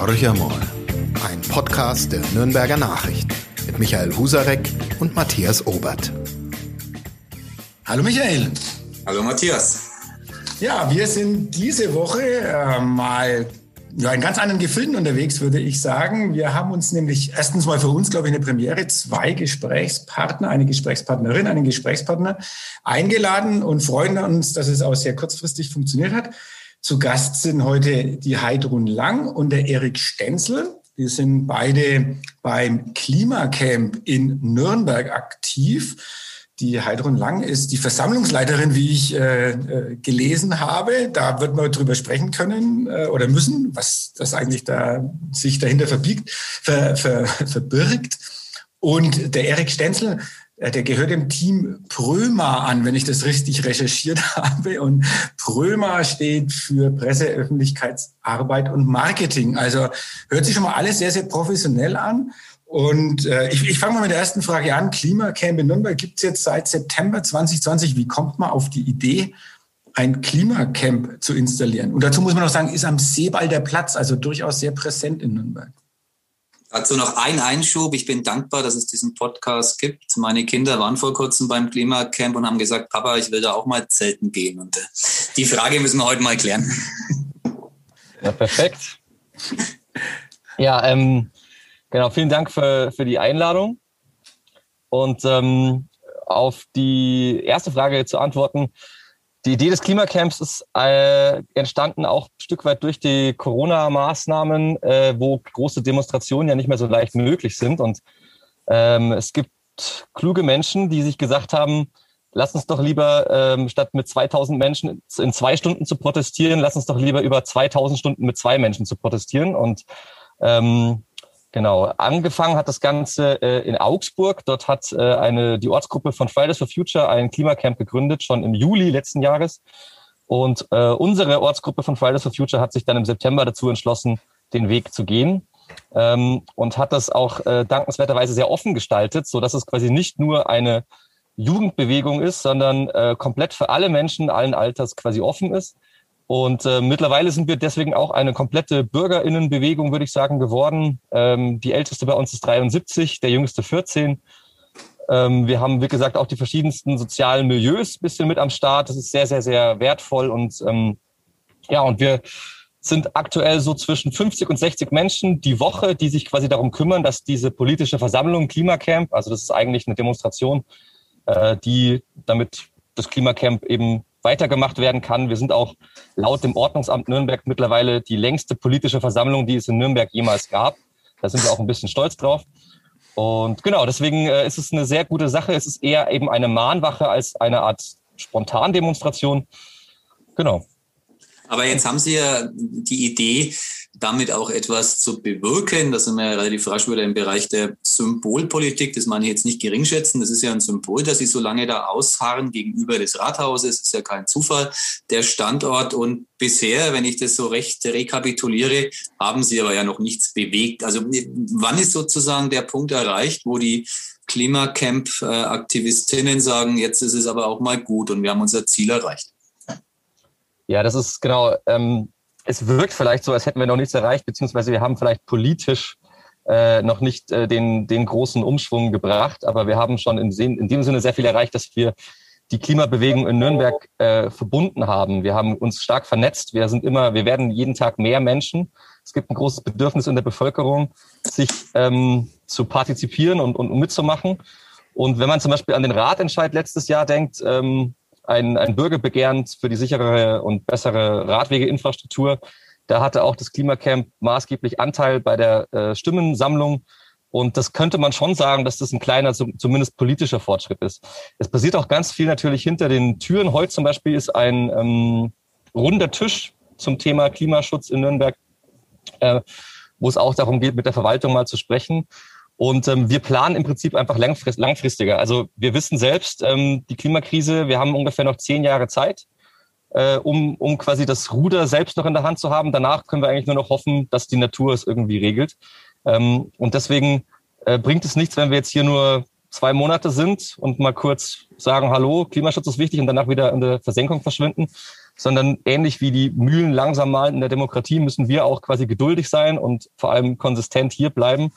Horcher mal. Ein Podcast der Nürnberger Nachrichten mit Michael Husarek und Matthias Obert. Hallo Michael. Hallo Matthias. Ja, wir sind diese Woche äh, mal ja, in ganz anderen Gefilden unterwegs, würde ich sagen. Wir haben uns nämlich erstens mal für uns, glaube ich, eine Premiere, zwei Gesprächspartner, eine Gesprächspartnerin, einen Gesprächspartner eingeladen und freuen uns, dass es auch sehr kurzfristig funktioniert hat. Zu Gast sind heute die Heidrun Lang und der Erik Stenzel. Wir sind beide beim Klimacamp in Nürnberg aktiv. Die Heidrun Lang ist die Versammlungsleiterin, wie ich äh, äh, gelesen habe. Da wird man drüber sprechen können äh, oder müssen, was das eigentlich da sich dahinter verbiegt, ver, ver, verbirgt. Und der Erik Stenzel, der gehört dem Team Pröma an, wenn ich das richtig recherchiert habe. Und Pröma steht für Presse, Öffentlichkeitsarbeit und Marketing. Also hört sich schon mal alles sehr, sehr professionell an. Und äh, ich, ich fange mal mit der ersten Frage an. Klimacamp in Nürnberg gibt es jetzt seit September 2020. Wie kommt man auf die Idee, ein Klimacamp zu installieren? Und dazu muss man noch sagen, ist am Seeball der Platz, also durchaus sehr präsent in Nürnberg. Dazu noch ein Einschub. Ich bin dankbar, dass es diesen Podcast gibt. Meine Kinder waren vor kurzem beim Klimacamp und haben gesagt, Papa, ich will da auch mal zelten gehen. Und äh, die Frage müssen wir heute mal klären. Ja, perfekt. Ja, ähm, Genau, vielen Dank für, für die Einladung. Und ähm, auf die erste Frage zu antworten. Die Idee des Klimacamps ist äh, entstanden auch ein Stück weit durch die Corona-Maßnahmen, äh, wo große Demonstrationen ja nicht mehr so leicht möglich sind. Und ähm, es gibt kluge Menschen, die sich gesagt haben, lass uns doch lieber ähm, statt mit 2000 Menschen in zwei Stunden zu protestieren, lass uns doch lieber über 2000 Stunden mit zwei Menschen zu protestieren. Und ähm, Genau, angefangen hat das Ganze äh, in Augsburg. Dort hat äh, eine die Ortsgruppe von Fridays for Future ein Klimacamp gegründet, schon im Juli letzten Jahres. Und äh, unsere Ortsgruppe von Fridays for Future hat sich dann im September dazu entschlossen, den Weg zu gehen ähm, und hat das auch äh, dankenswerterweise sehr offen gestaltet, so dass es quasi nicht nur eine Jugendbewegung ist, sondern äh, komplett für alle Menschen allen Alters quasi offen ist. Und äh, mittlerweile sind wir deswegen auch eine komplette Bürgerinnenbewegung, würde ich sagen, geworden. Ähm, die älteste bei uns ist 73, der jüngste 14. Ähm, wir haben, wie gesagt, auch die verschiedensten sozialen Milieus bisschen mit am Start. Das ist sehr, sehr, sehr wertvoll. Und ähm, ja, und wir sind aktuell so zwischen 50 und 60 Menschen die Woche, die sich quasi darum kümmern, dass diese politische Versammlung Klimacamp, also das ist eigentlich eine Demonstration, äh, die damit das Klimacamp eben weitergemacht werden kann. Wir sind auch laut dem Ordnungsamt Nürnberg mittlerweile die längste politische Versammlung, die es in Nürnberg jemals gab. Da sind wir auch ein bisschen stolz drauf. Und genau, deswegen äh, ist es eine sehr gute Sache. Es ist eher eben eine Mahnwache als eine Art Spontandemonstration. Genau. Aber jetzt haben Sie ja die Idee, damit auch etwas zu bewirken. Das sind wir ja relativ rasch wieder im Bereich der Symbolpolitik. Das meine ich jetzt nicht geringschätzen. Das ist ja ein Symbol, dass Sie so lange da ausharren gegenüber des Rathauses. Das ist ja kein Zufall. Der Standort und bisher, wenn ich das so recht rekapituliere, haben Sie aber ja noch nichts bewegt. Also wann ist sozusagen der Punkt erreicht, wo die Klimacamp-Aktivistinnen sagen, jetzt ist es aber auch mal gut und wir haben unser Ziel erreicht? Ja, das ist genau. Ähm, es wirkt vielleicht so, als hätten wir noch nichts erreicht, beziehungsweise wir haben vielleicht politisch äh, noch nicht äh, den, den großen Umschwung gebracht, aber wir haben schon in, in dem Sinne sehr viel erreicht, dass wir die Klimabewegung in Nürnberg äh, verbunden haben. Wir haben uns stark vernetzt. Wir sind immer, wir werden jeden Tag mehr Menschen. Es gibt ein großes Bedürfnis in der Bevölkerung, sich ähm, zu partizipieren und, und mitzumachen. Und wenn man zum Beispiel an den Ratentscheid letztes Jahr denkt, ähm, ein, ein Bürgerbegehren für die sichere und bessere Radwegeinfrastruktur. Da hatte auch das Klimacamp maßgeblich Anteil bei der äh, Stimmensammlung. Und das könnte man schon sagen, dass das ein kleiner, zumindest politischer Fortschritt ist. Es passiert auch ganz viel natürlich hinter den Türen. Heute zum Beispiel ist ein ähm, runder Tisch zum Thema Klimaschutz in Nürnberg, äh, wo es auch darum geht, mit der Verwaltung mal zu sprechen. Und ähm, wir planen im Prinzip einfach langfrist, langfristiger. Also wir wissen selbst, ähm, die Klimakrise, wir haben ungefähr noch zehn Jahre Zeit, äh, um, um quasi das Ruder selbst noch in der Hand zu haben. Danach können wir eigentlich nur noch hoffen, dass die Natur es irgendwie regelt. Ähm, und deswegen äh, bringt es nichts, wenn wir jetzt hier nur zwei Monate sind und mal kurz sagen, hallo, Klimaschutz ist wichtig und danach wieder in der Versenkung verschwinden, sondern ähnlich wie die Mühlen langsam malen in der Demokratie müssen wir auch quasi geduldig sein und vor allem konsistent hier bleiben.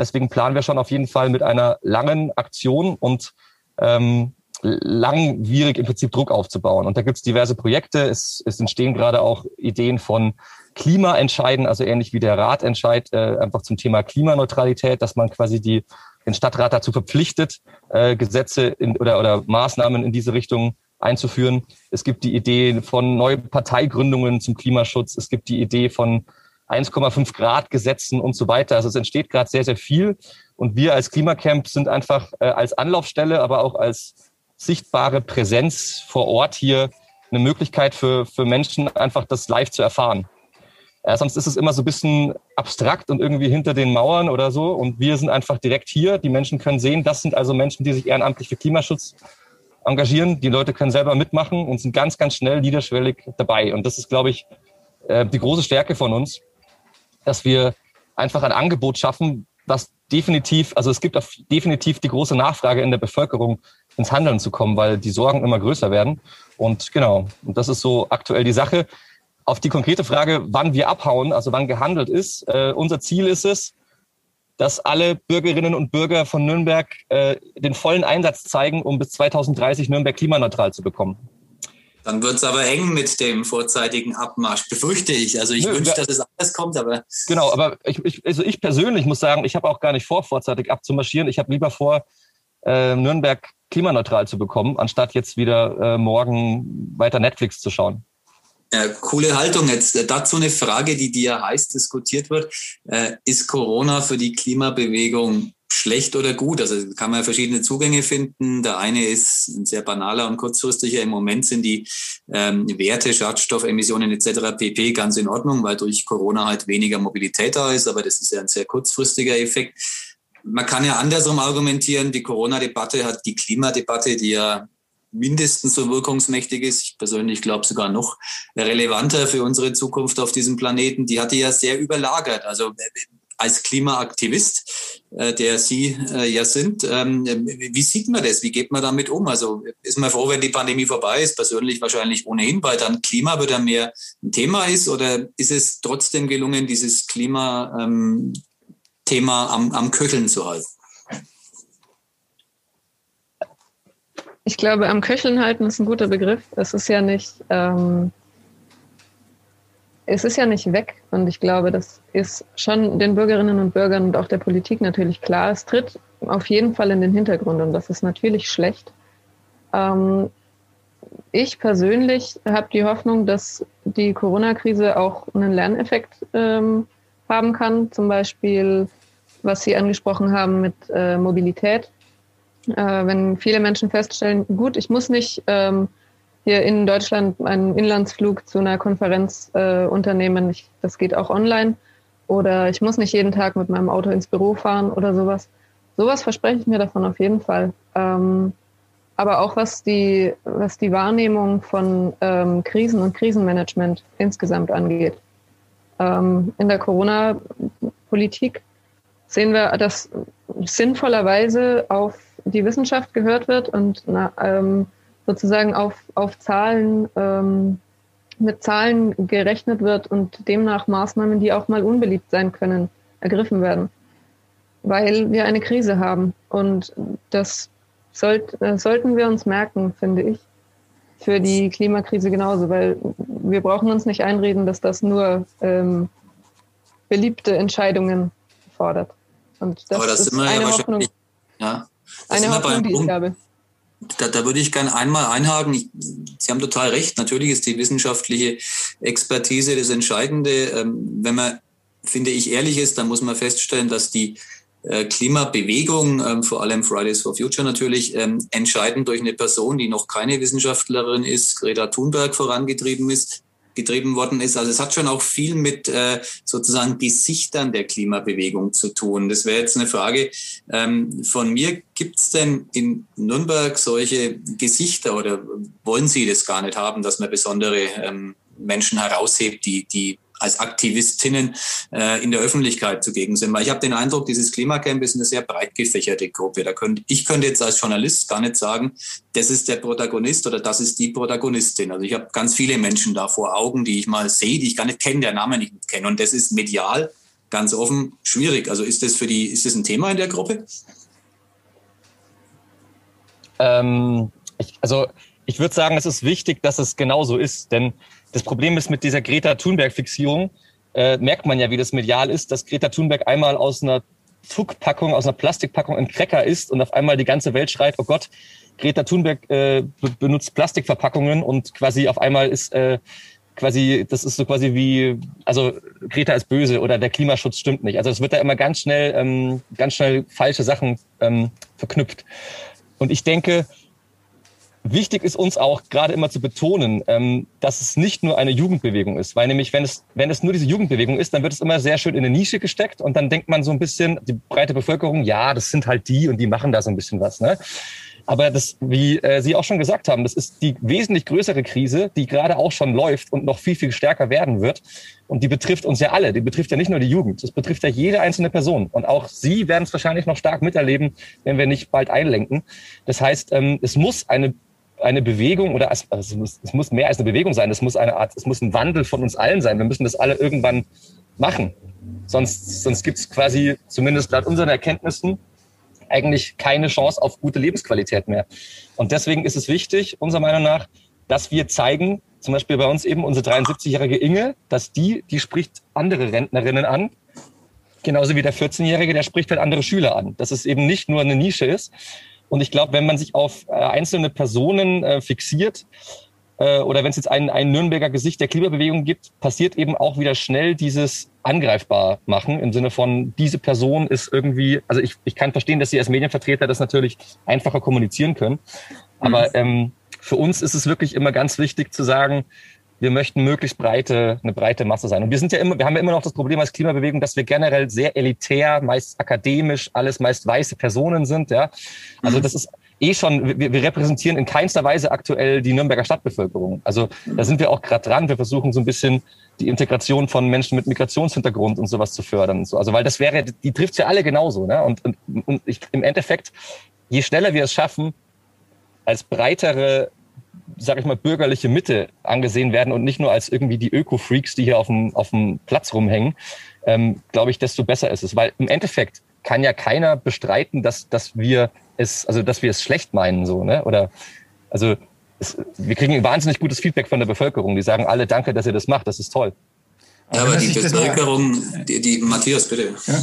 Deswegen planen wir schon auf jeden Fall mit einer langen Aktion und ähm, langwierig im Prinzip Druck aufzubauen. Und da gibt es diverse Projekte. Es, es entstehen gerade auch Ideen von Klimaentscheiden, also ähnlich wie der Ratentscheid äh, einfach zum Thema Klimaneutralität, dass man quasi die, den Stadtrat dazu verpflichtet, äh, Gesetze in, oder, oder Maßnahmen in diese Richtung einzuführen. Es gibt die Idee von neuen Parteigründungen zum Klimaschutz. Es gibt die Idee von 1,5 Grad Gesetzen und so weiter. Also es entsteht gerade sehr, sehr viel. Und wir als Klimacamp sind einfach äh, als Anlaufstelle, aber auch als sichtbare Präsenz vor Ort hier eine Möglichkeit für, für Menschen, einfach das live zu erfahren. Äh, sonst ist es immer so ein bisschen abstrakt und irgendwie hinter den Mauern oder so. Und wir sind einfach direkt hier. Die Menschen können sehen, das sind also Menschen, die sich ehrenamtlich für Klimaschutz engagieren. Die Leute können selber mitmachen und sind ganz, ganz schnell niederschwellig dabei. Und das ist, glaube ich, äh, die große Stärke von uns, dass wir einfach ein Angebot schaffen, was definitiv, also es gibt definitiv die große Nachfrage in der Bevölkerung, ins Handeln zu kommen, weil die Sorgen immer größer werden. Und genau, und das ist so aktuell die Sache. Auf die konkrete Frage, wann wir abhauen, also wann gehandelt ist, äh, unser Ziel ist es, dass alle Bürgerinnen und Bürger von Nürnberg äh, den vollen Einsatz zeigen, um bis 2030 Nürnberg klimaneutral zu bekommen. Dann wird es aber eng mit dem vorzeitigen Abmarsch, befürchte ich. Also ich wünsche, dass es anders kommt, aber. Genau, aber ich, ich, also ich persönlich muss sagen, ich habe auch gar nicht vor, vorzeitig abzumarschieren. Ich habe lieber vor, äh, Nürnberg klimaneutral zu bekommen, anstatt jetzt wieder äh, morgen weiter Netflix zu schauen. Ja, coole Haltung. Jetzt äh, dazu eine Frage, die dir heiß diskutiert wird. Äh, ist Corona für die Klimabewegung schlecht oder gut? Also kann man verschiedene Zugänge finden. Der eine ist ein sehr banaler und kurzfristiger. Im Moment sind die ähm, Werte, Schadstoffemissionen etc. pp. ganz in Ordnung, weil durch Corona halt weniger Mobilität da ist. Aber das ist ja ein sehr kurzfristiger Effekt. Man kann ja andersrum argumentieren. Die Corona-Debatte hat die Klimadebatte, die ja mindestens so wirkungsmächtig ist. Ich persönlich glaube sogar noch relevanter für unsere Zukunft auf diesem Planeten. Die hatte ja sehr überlagert. Also äh, als Klimaaktivist, äh, der Sie äh, ja sind, ähm, wie sieht man das? Wie geht man damit um? Also ist man froh, wenn die Pandemie vorbei ist? Persönlich wahrscheinlich ohnehin, weil dann Klima wieder mehr ein Thema ist? Oder ist es trotzdem gelungen, dieses Klima-Thema ähm, am, am Köcheln zu halten? Ich glaube, am Köcheln halten ist ein guter Begriff. Es ist ja nicht, ähm, es ist ja nicht weg. Und ich glaube, das ist schon den Bürgerinnen und Bürgern und auch der Politik natürlich klar. Es tritt auf jeden Fall in den Hintergrund und das ist natürlich schlecht. Ähm, ich persönlich habe die Hoffnung, dass die Corona-Krise auch einen Lerneffekt ähm, haben kann. Zum Beispiel, was Sie angesprochen haben mit äh, Mobilität äh, wenn viele Menschen feststellen, gut, ich muss nicht ähm, hier in Deutschland einen Inlandsflug zu einer Konferenz äh, unternehmen, ich, das geht auch online. Oder ich muss nicht jeden Tag mit meinem Auto ins Büro fahren oder sowas. Sowas verspreche ich mir davon auf jeden Fall. Ähm, aber auch was die, was die Wahrnehmung von ähm, Krisen und Krisenmanagement insgesamt angeht. Ähm, in der Corona-Politik sehen wir, dass sinnvollerweise auf die Wissenschaft gehört wird und na, ähm, sozusagen auf, auf Zahlen, ähm, mit Zahlen gerechnet wird und demnach Maßnahmen, die auch mal unbeliebt sein können, ergriffen werden. Weil wir eine Krise haben. Und das sollt, äh, sollten wir uns merken, finde ich, für die Klimakrise genauso, weil wir brauchen uns nicht einreden, dass das nur ähm, beliebte Entscheidungen fordert. Und das, Aber das ist eine ja Hoffnung. Ja, eine Hoffnung, die ich habe. Da, da würde ich gerne einmal einhaken. Ich, Sie haben total recht. Natürlich ist die wissenschaftliche Expertise das Entscheidende. Ähm, wenn man, finde ich, ehrlich ist, dann muss man feststellen, dass die äh, Klimabewegung, ähm, vor allem Fridays for Future natürlich, ähm, entscheidend durch eine Person, die noch keine Wissenschaftlerin ist, Greta Thunberg vorangetrieben ist, getrieben worden ist. Also es hat schon auch viel mit äh, sozusagen Gesichtern der Klimabewegung zu tun. Das wäre jetzt eine Frage ähm, von mir. Gibt es denn in Nürnberg solche Gesichter oder wollen Sie das gar nicht haben, dass man besondere ähm, Menschen heraushebt, die, die als Aktivistinnen äh, in der Öffentlichkeit zugegen sind. Weil ich habe den Eindruck, dieses Klimacamp ist eine sehr breit gefächerte Gruppe. Da könnt, ich könnte jetzt als Journalist gar nicht sagen, das ist der Protagonist oder das ist die Protagonistin. Also ich habe ganz viele Menschen da vor Augen, die ich mal sehe, die ich gar nicht kenne, der Name nicht kenne. Und das ist medial ganz offen schwierig. Also ist das für die, ist das ein Thema in der Gruppe? Ähm, ich, also ich würde sagen, es ist wichtig, dass es genauso ist, denn das Problem ist mit dieser Greta Thunberg-Fixierung, äh, merkt man ja, wie das medial ist, dass Greta Thunberg einmal aus einer Tuckpackung, aus einer Plastikpackung ein Cracker ist und auf einmal die ganze Welt schreit, oh Gott, Greta Thunberg äh, benutzt Plastikverpackungen und quasi auf einmal ist äh, quasi, das ist so quasi wie, also Greta ist böse oder der Klimaschutz stimmt nicht. Also es wird da immer ganz schnell, ähm, ganz schnell falsche Sachen ähm, verknüpft. Und ich denke, Wichtig ist uns auch gerade immer zu betonen, ähm, dass es nicht nur eine Jugendbewegung ist, weil nämlich wenn es wenn es nur diese Jugendbewegung ist, dann wird es immer sehr schön in eine Nische gesteckt und dann denkt man so ein bisschen die breite Bevölkerung, ja, das sind halt die und die machen da so ein bisschen was, ne? Aber das, wie äh, Sie auch schon gesagt haben, das ist die wesentlich größere Krise, die gerade auch schon läuft und noch viel, viel stärker werden wird. Und die betrifft uns ja alle. Die betrifft ja nicht nur die Jugend. Das betrifft ja jede einzelne Person. Und auch Sie werden es wahrscheinlich noch stark miterleben, wenn wir nicht bald einlenken. Das heißt, ähm, es muss eine eine Bewegung oder also es, muss, es muss mehr als eine Bewegung sein. Es muss eine Art, es muss ein Wandel von uns allen sein. Wir müssen das alle irgendwann machen. Sonst, sonst gibt es quasi, zumindest laut unseren Erkenntnissen, eigentlich keine Chance auf gute Lebensqualität mehr. Und deswegen ist es wichtig, unserer Meinung nach, dass wir zeigen, zum Beispiel bei uns eben unsere 73-jährige Inge, dass die, die spricht andere Rentnerinnen an, genauso wie der 14-jährige, der spricht halt andere Schüler an. Dass es eben nicht nur eine Nische ist, und ich glaube, wenn man sich auf äh, einzelne Personen äh, fixiert, äh, oder wenn es jetzt ein, ein Nürnberger Gesicht der Klimabewegung gibt, passiert eben auch wieder schnell dieses angreifbar machen im Sinne von, diese Person ist irgendwie, also ich, ich kann verstehen, dass Sie als Medienvertreter das natürlich einfacher kommunizieren können. Aber mhm. ähm, für uns ist es wirklich immer ganz wichtig zu sagen, wir möchten möglichst breite, eine breite Masse sein. Und wir sind ja immer, wir haben ja immer noch das Problem als Klimabewegung, dass wir generell sehr elitär, meist akademisch, alles meist weiße Personen sind, ja. Also mhm. das ist eh schon, wir, wir repräsentieren in keinster Weise aktuell die Nürnberger Stadtbevölkerung. Also da sind wir auch gerade dran. Wir versuchen so ein bisschen die Integration von Menschen mit Migrationshintergrund und sowas zu fördern und so. Also weil das wäre, die trifft ja alle genauso, ne? Und, und, und ich, im Endeffekt, je schneller wir es schaffen, als breitere sag ich mal, bürgerliche Mitte angesehen werden und nicht nur als irgendwie die Öko-Freaks, die hier auf dem, auf dem Platz rumhängen, ähm, glaube ich, desto besser ist es. Weil im Endeffekt kann ja keiner bestreiten, dass, dass wir es, also dass wir es schlecht meinen, so, ne? Oder also es, wir kriegen ein wahnsinnig gutes Feedback von der Bevölkerung. Die sagen alle, danke, dass ihr das macht, das ist toll. Ja, aber, die Bevölkerung, die, die, Matthias, bitte. Ja.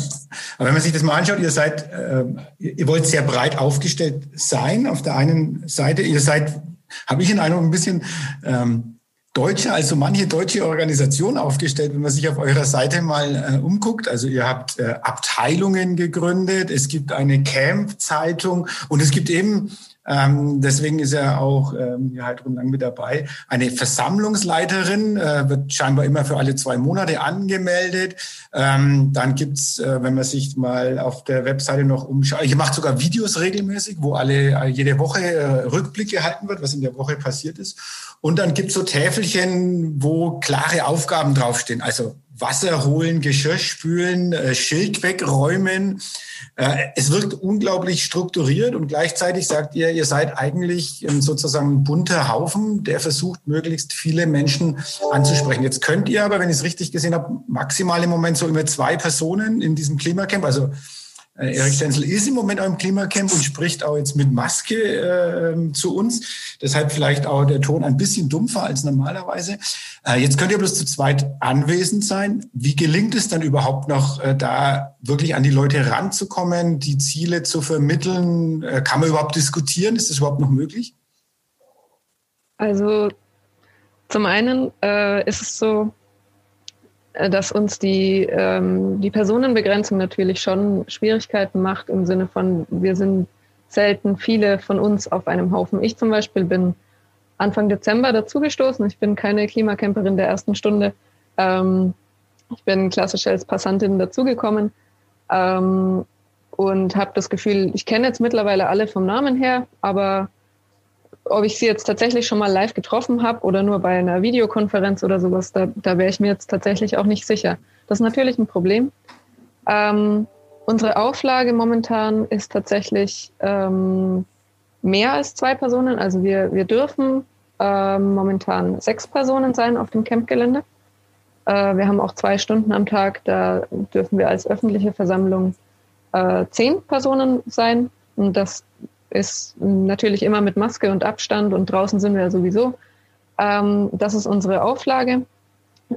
Aber wenn man sich das mal anschaut, ihr seid, äh, ihr wollt sehr breit aufgestellt sein. Auf der einen Seite, ihr seid habe ich in einem ein bisschen ähm, deutscher, also manche deutsche Organisation aufgestellt, wenn man sich auf eurer Seite mal äh, umguckt. Also ihr habt äh, Abteilungen gegründet, es gibt eine Camp-Zeitung und es gibt eben ähm, deswegen ist er auch ähm, ja, halt lang mit dabei. Eine Versammlungsleiterin äh, wird scheinbar immer für alle zwei Monate angemeldet. Ähm, dann gibt's, äh, wenn man sich mal auf der Webseite noch umschaut, ihr macht sogar Videos regelmäßig, wo alle äh, jede Woche äh, Rückblick gehalten wird, was in der Woche passiert ist. Und dann gibt's so Täfelchen, wo klare Aufgaben draufstehen. Also Wasser holen, Geschirr spülen, äh, Schild wegräumen. Äh, es wirkt unglaublich strukturiert und gleichzeitig sagt ihr, ihr seid eigentlich sozusagen ein bunter Haufen, der versucht, möglichst viele Menschen anzusprechen. Jetzt könnt ihr aber, wenn ich es richtig gesehen habe, maximal im Moment so immer zwei Personen in diesem Klimacamp, also äh, Erik Stenzel ist im Moment auch im Klimacamp und spricht auch jetzt mit Maske äh, zu uns. Deshalb vielleicht auch der Ton ein bisschen dumpfer als normalerweise. Äh, jetzt könnt ihr bloß zu zweit anwesend sein. Wie gelingt es dann überhaupt noch, äh, da wirklich an die Leute ranzukommen, die Ziele zu vermitteln? Äh, kann man überhaupt diskutieren? Ist das überhaupt noch möglich? Also zum einen ist es so, dass uns die, ähm, die Personenbegrenzung natürlich schon Schwierigkeiten macht im Sinne von, wir sind selten viele von uns auf einem Haufen. Ich zum Beispiel bin Anfang Dezember dazugestoßen. Ich bin keine Klimacamperin der ersten Stunde. Ähm, ich bin klassisch als Passantin dazugekommen ähm, und habe das Gefühl, ich kenne jetzt mittlerweile alle vom Namen her, aber ob ich sie jetzt tatsächlich schon mal live getroffen habe oder nur bei einer Videokonferenz oder sowas, da, da wäre ich mir jetzt tatsächlich auch nicht sicher. Das ist natürlich ein Problem. Ähm, unsere Auflage momentan ist tatsächlich ähm, mehr als zwei Personen. Also wir, wir dürfen ähm, momentan sechs Personen sein auf dem Campgelände. Äh, wir haben auch zwei Stunden am Tag, da dürfen wir als öffentliche Versammlung äh, zehn Personen sein. Und das ist natürlich immer mit Maske und Abstand und draußen sind wir ja sowieso. Ähm, das ist unsere Auflage,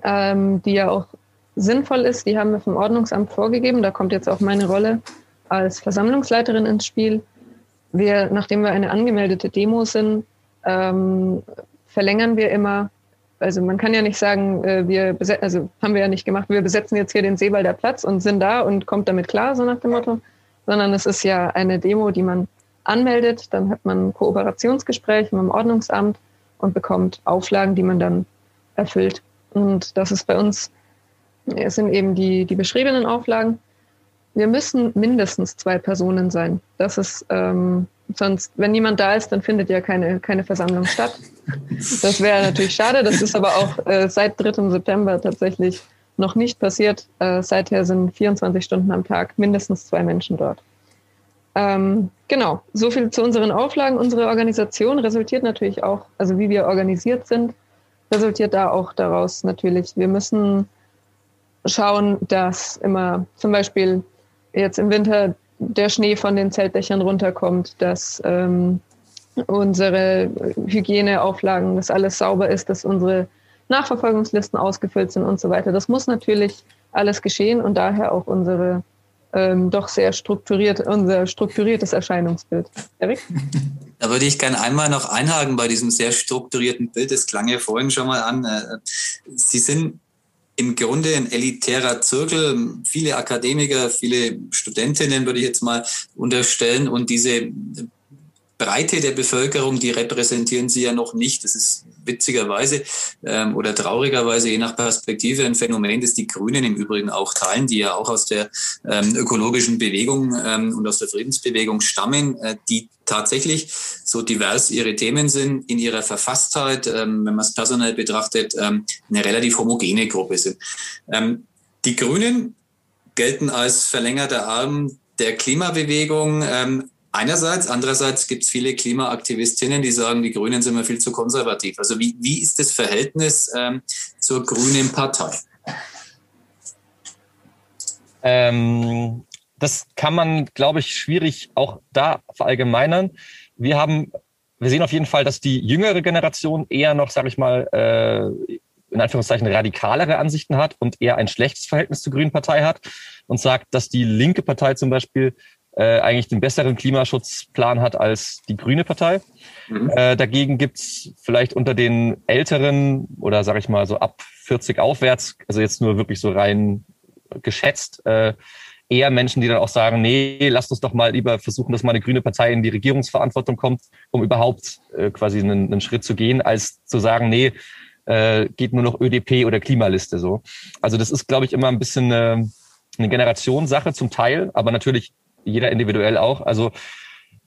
ähm, die ja auch sinnvoll ist. Die haben wir vom Ordnungsamt vorgegeben. Da kommt jetzt auch meine Rolle als Versammlungsleiterin ins Spiel. Wir, nachdem wir eine angemeldete Demo sind, ähm, verlängern wir immer. Also man kann ja nicht sagen, äh, wir also haben wir ja nicht gemacht, wir besetzen jetzt hier den Seewalder Platz und sind da und kommt damit klar, so nach dem Motto, sondern es ist ja eine Demo, die man anmeldet, dann hat man ein Kooperationsgespräch mit dem Ordnungsamt und bekommt Auflagen, die man dann erfüllt. Und das ist bei uns, es sind eben die, die beschriebenen Auflagen. Wir müssen mindestens zwei Personen sein. Das ist ähm, sonst, wenn niemand da ist, dann findet ja keine, keine Versammlung statt. Das wäre natürlich schade. Das ist aber auch äh, seit 3. September tatsächlich noch nicht passiert. Äh, seither sind 24 Stunden am Tag mindestens zwei Menschen dort. Ähm, genau, so viel zu unseren Auflagen. Unsere Organisation resultiert natürlich auch, also wie wir organisiert sind, resultiert da auch daraus natürlich. Wir müssen schauen, dass immer zum Beispiel jetzt im Winter der Schnee von den Zeltdächern runterkommt, dass ähm, unsere Hygieneauflagen, dass alles sauber ist, dass unsere Nachverfolgungslisten ausgefüllt sind und so weiter. Das muss natürlich alles geschehen und daher auch unsere ähm, doch sehr strukturiert, unser strukturiertes Erscheinungsbild. Erik? Da würde ich gerne einmal noch einhaken bei diesem sehr strukturierten Bild. Das klang ja vorhin schon mal an. Äh, Sie sind im Grunde ein elitärer Zirkel, viele Akademiker, viele Studentinnen würde ich jetzt mal unterstellen und diese Breite der Bevölkerung, die repräsentieren sie ja noch nicht. Das ist witzigerweise ähm, oder traurigerweise, je nach Perspektive, ein Phänomen, das die Grünen im Übrigen auch teilen, die ja auch aus der ähm, ökologischen Bewegung ähm, und aus der Friedensbewegung stammen, äh, die tatsächlich so divers ihre Themen sind, in ihrer Verfasstheit, ähm, wenn man es personell betrachtet, ähm, eine relativ homogene Gruppe sind. Ähm, die Grünen gelten als verlängerter Arm der Klimabewegung. Ähm, Einerseits, andererseits gibt es viele Klimaaktivistinnen, die sagen, die Grünen sind immer viel zu konservativ. Also wie, wie ist das Verhältnis ähm, zur Grünen Partei? Ähm, das kann man, glaube ich, schwierig auch da verallgemeinern. Wir haben, wir sehen auf jeden Fall, dass die jüngere Generation eher noch, sage ich mal, äh, in Anführungszeichen radikalere Ansichten hat und eher ein schlechtes Verhältnis zur Grünen Partei hat und sagt, dass die linke Partei zum Beispiel äh, eigentlich den besseren Klimaschutzplan hat als die Grüne Partei. Mhm. Äh, dagegen gibt's vielleicht unter den Älteren oder sage ich mal so ab 40 aufwärts, also jetzt nur wirklich so rein geschätzt, äh, eher Menschen, die dann auch sagen, nee, lasst uns doch mal lieber versuchen, dass mal eine grüne Partei in die Regierungsverantwortung kommt, um überhaupt äh, quasi einen, einen Schritt zu gehen, als zu sagen, nee, äh, geht nur noch ÖDP oder Klimaliste so. Also das ist, glaube ich, immer ein bisschen eine, eine Generationssache zum Teil, aber natürlich jeder individuell auch. Also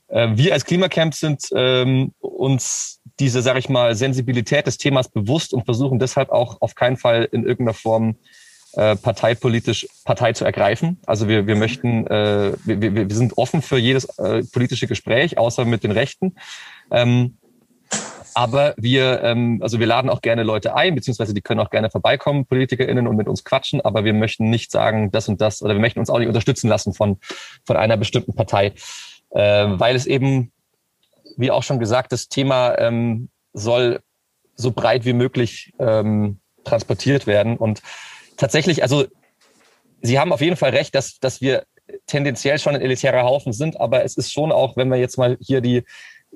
äh, wir als Klimacamp sind ähm, uns diese, sage ich mal, Sensibilität des Themas bewusst und versuchen deshalb auch auf keinen Fall in irgendeiner Form äh, parteipolitisch Partei zu ergreifen. Also wir, wir möchten, äh, wir, wir sind offen für jedes äh, politische Gespräch, außer mit den Rechten. Ähm, aber wir, ähm, also wir laden auch gerne Leute ein, beziehungsweise die können auch gerne vorbeikommen, PolitikerInnen, und mit uns quatschen, aber wir möchten nicht sagen, das und das, oder wir möchten uns auch nicht unterstützen lassen von, von einer bestimmten Partei. Äh, weil es eben, wie auch schon gesagt, das Thema ähm, soll so breit wie möglich ähm, transportiert werden. Und tatsächlich, also Sie haben auf jeden Fall recht, dass, dass wir tendenziell schon ein elitärer Haufen sind, aber es ist schon auch, wenn wir jetzt mal hier die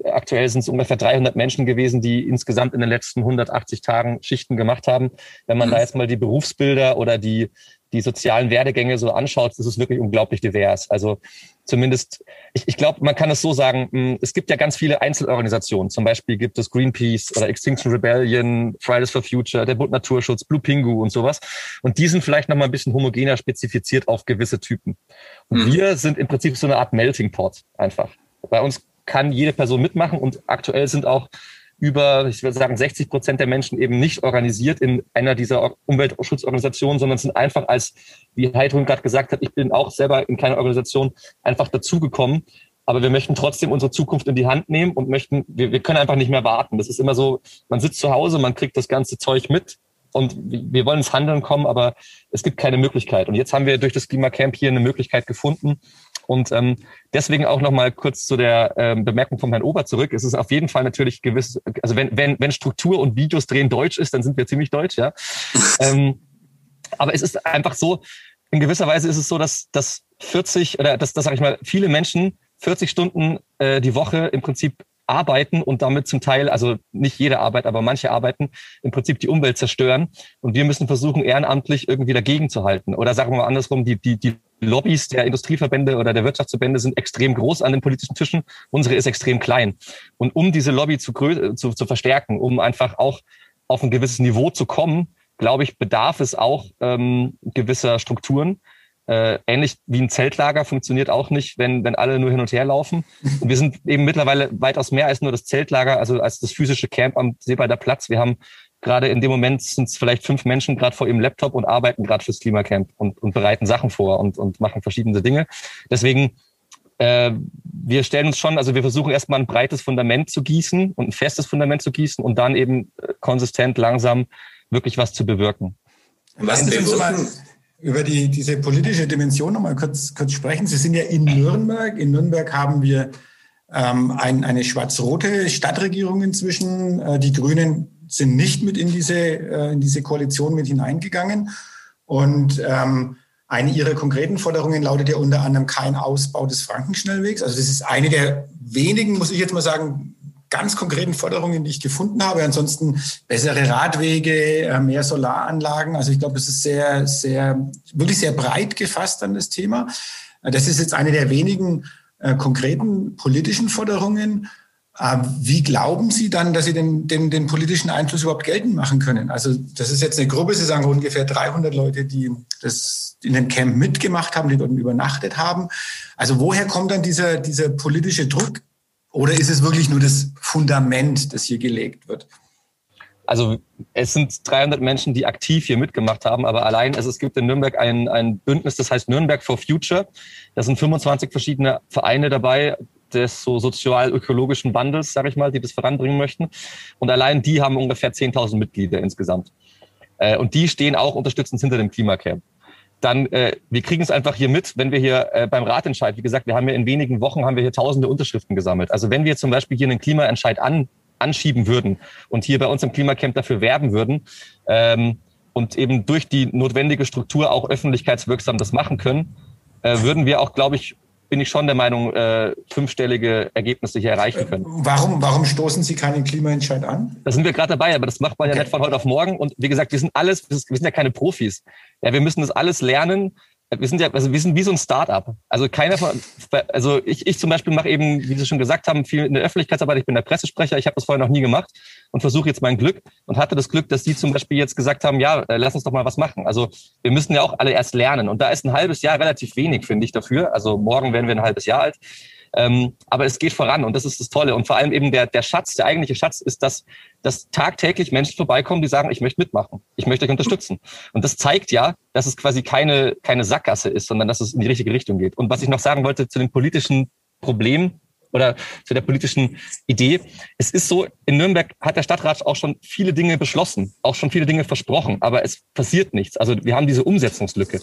Aktuell sind es ungefähr 300 Menschen gewesen, die insgesamt in den letzten 180 Tagen Schichten gemacht haben. Wenn man mhm. da jetzt mal die Berufsbilder oder die, die sozialen Werdegänge so anschaut, ist wirklich unglaublich divers. Also zumindest, ich, ich glaube, man kann es so sagen, hm, es gibt ja ganz viele Einzelorganisationen. Zum Beispiel gibt es Greenpeace oder Extinction Rebellion, Fridays for Future, der Bund Naturschutz, Blue Pingu und sowas. Und die sind vielleicht nochmal ein bisschen homogener spezifiziert auf gewisse Typen. Und mhm. wir sind im Prinzip so eine Art Melting Pot einfach. Bei uns kann jede Person mitmachen und aktuell sind auch über, ich würde sagen, 60 Prozent der Menschen eben nicht organisiert in einer dieser Umweltschutzorganisationen, sondern sind einfach als, wie Heidrun gerade gesagt hat, ich bin auch selber in keiner Organisation einfach dazugekommen. Aber wir möchten trotzdem unsere Zukunft in die Hand nehmen und möchten, wir, wir können einfach nicht mehr warten. Das ist immer so, man sitzt zu Hause, man kriegt das ganze Zeug mit und wir wollen ins Handeln kommen, aber es gibt keine Möglichkeit. Und jetzt haben wir durch das Klimacamp hier eine Möglichkeit gefunden, und ähm, deswegen auch nochmal kurz zu der ähm, Bemerkung von Herrn Ober zurück. Es ist auf jeden Fall natürlich gewiss, also wenn, wenn, wenn Struktur und Videos drehen deutsch ist, dann sind wir ziemlich deutsch, ja. ähm, aber es ist einfach so, in gewisser Weise ist es so, dass, dass 40 oder dass, dass sag ich mal, viele Menschen 40 Stunden äh, die Woche im Prinzip arbeiten und damit zum Teil, also nicht jede Arbeit, aber manche Arbeiten im Prinzip die Umwelt zerstören. Und wir müssen versuchen, ehrenamtlich irgendwie dagegen zu halten. Oder sagen wir mal andersrum, die, die, die Lobbys der Industrieverbände oder der Wirtschaftsverbände sind extrem groß an den politischen Tischen. Unsere ist extrem klein. Und um diese Lobby zu, zu, zu verstärken, um einfach auch auf ein gewisses Niveau zu kommen, glaube ich, bedarf es auch ähm, gewisser Strukturen. Äh, ähnlich wie ein Zeltlager funktioniert auch nicht, wenn, wenn alle nur hin und her laufen. Und wir sind eben mittlerweile weitaus mehr als nur das Zeltlager, also als das physische Camp am Seebalder Platz. Wir haben gerade in dem Moment sind es vielleicht fünf Menschen gerade vor ihrem Laptop und arbeiten gerade fürs Klimacamp und, und bereiten Sachen vor und, und machen verschiedene Dinge. Deswegen, äh, wir stellen uns schon, also wir versuchen erstmal ein breites Fundament zu gießen und ein festes Fundament zu gießen und dann eben äh, konsistent, langsam wirklich was zu bewirken. Was bewirken? über die, diese politische Dimension nochmal kurz, kurz sprechen. Sie sind ja in Nürnberg. In Nürnberg haben wir ähm, ein, eine schwarz-rote Stadtregierung inzwischen. Äh, die Grünen sind nicht mit in diese, äh, in diese Koalition mit hineingegangen. Und ähm, eine ihrer konkreten Forderungen lautet ja unter anderem kein Ausbau des Frankenschnellwegs. Also das ist eine der wenigen, muss ich jetzt mal sagen, ganz konkreten Forderungen, die ich gefunden habe. Ansonsten bessere Radwege, äh, mehr Solaranlagen. Also ich glaube, das ist sehr, sehr, wirklich sehr breit gefasst an das Thema. Das ist jetzt eine der wenigen äh, konkreten politischen Forderungen. Ähm, wie glauben Sie dann, dass Sie den, den, den politischen Einfluss überhaupt geltend machen können? Also das ist jetzt eine Gruppe, Sie sagen ungefähr 300 Leute, die das in dem Camp mitgemacht haben, die dort übernachtet haben. Also woher kommt dann dieser, dieser politische Druck? Oder ist es wirklich nur das Fundament, das hier gelegt wird? Also es sind 300 Menschen, die aktiv hier mitgemacht haben, aber allein, also es gibt in Nürnberg ein, ein Bündnis, das heißt Nürnberg for Future. Da sind 25 verschiedene Vereine dabei, des so sozial-ökologischen Wandels, sage ich mal, die das voranbringen möchten. Und allein die haben ungefähr 10.000 Mitglieder insgesamt. Äh, und die stehen auch unterstützend hinter dem Klimacamp. Dann, äh, wir kriegen es einfach hier mit, wenn wir hier äh, beim Ratentscheid, wie gesagt, wir haben ja in wenigen Wochen haben wir hier tausende Unterschriften gesammelt. Also wenn wir zum Beispiel hier einen Klimaentscheid an, anschieben würden und hier bei uns im Klimacamp dafür werben würden ähm, und eben durch die notwendige Struktur auch öffentlichkeitswirksam das machen können, äh, würden wir auch, glaube ich, bin ich schon der Meinung, äh, fünfstellige Ergebnisse hier erreichen können. Warum, warum stoßen Sie keinen Klimaentscheid an? Da sind wir gerade dabei, aber das macht man okay. ja nicht von heute auf morgen. Und wie gesagt, wir sind alles, wir sind ja keine Profis. Ja, wir müssen das alles lernen wir sind ja, also wir sind wie so ein Start-up. Also keiner von, also ich, ich zum Beispiel mache eben, wie Sie schon gesagt haben, viel in der Öffentlichkeitsarbeit. Ich bin der Pressesprecher. Ich habe das vorher noch nie gemacht und versuche jetzt mein Glück und hatte das Glück, dass Sie zum Beispiel jetzt gesagt haben, ja, äh, lass uns doch mal was machen. Also wir müssen ja auch alle erst lernen und da ist ein halbes Jahr relativ wenig, finde ich dafür. Also morgen werden wir ein halbes Jahr alt. Ähm, aber es geht voran und das ist das Tolle. Und vor allem eben der, der Schatz, der eigentliche Schatz ist, dass, dass tagtäglich Menschen vorbeikommen, die sagen, ich möchte mitmachen, ich möchte euch unterstützen. Und das zeigt ja, dass es quasi keine, keine Sackgasse ist, sondern dass es in die richtige Richtung geht. Und was ich noch sagen wollte zu den politischen Problemen, oder zu der politischen Idee. Es ist so, in Nürnberg hat der Stadtrat auch schon viele Dinge beschlossen, auch schon viele Dinge versprochen, aber es passiert nichts. Also wir haben diese Umsetzungslücke.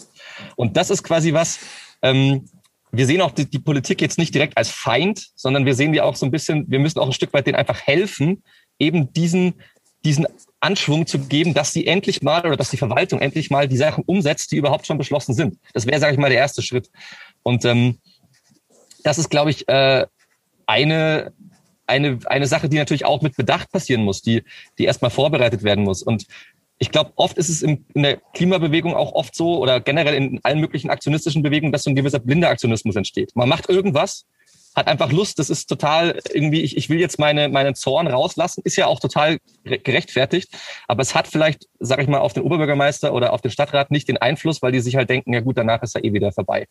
Und das ist quasi was, ähm, wir sehen auch die, die, Politik jetzt nicht direkt als Feind, sondern wir sehen die auch so ein bisschen, wir müssen auch ein Stück weit denen einfach helfen, eben diesen, diesen Anschwung zu geben, dass sie endlich mal oder dass die Verwaltung endlich mal die Sachen umsetzt, die überhaupt schon beschlossen sind. Das wäre, sage ich mal, der erste Schritt. Und ähm, das ist, glaube ich, äh, eine, eine, eine Sache, die natürlich auch mit Bedacht passieren muss, die, die erstmal vorbereitet werden muss. Und ich glaube, oft ist es in, in, der Klimabewegung auch oft so oder generell in allen möglichen aktionistischen Bewegungen, dass so ein gewisser blinder Aktionismus entsteht. Man macht irgendwas, hat einfach Lust, das ist total irgendwie, ich, ich will jetzt meine, meinen Zorn rauslassen, ist ja auch total gerechtfertigt, aber es hat vielleicht, sage ich mal, auf den Oberbürgermeister oder auf den Stadtrat nicht den Einfluss, weil die sich halt denken, ja gut, danach ist er eh wieder vorbei.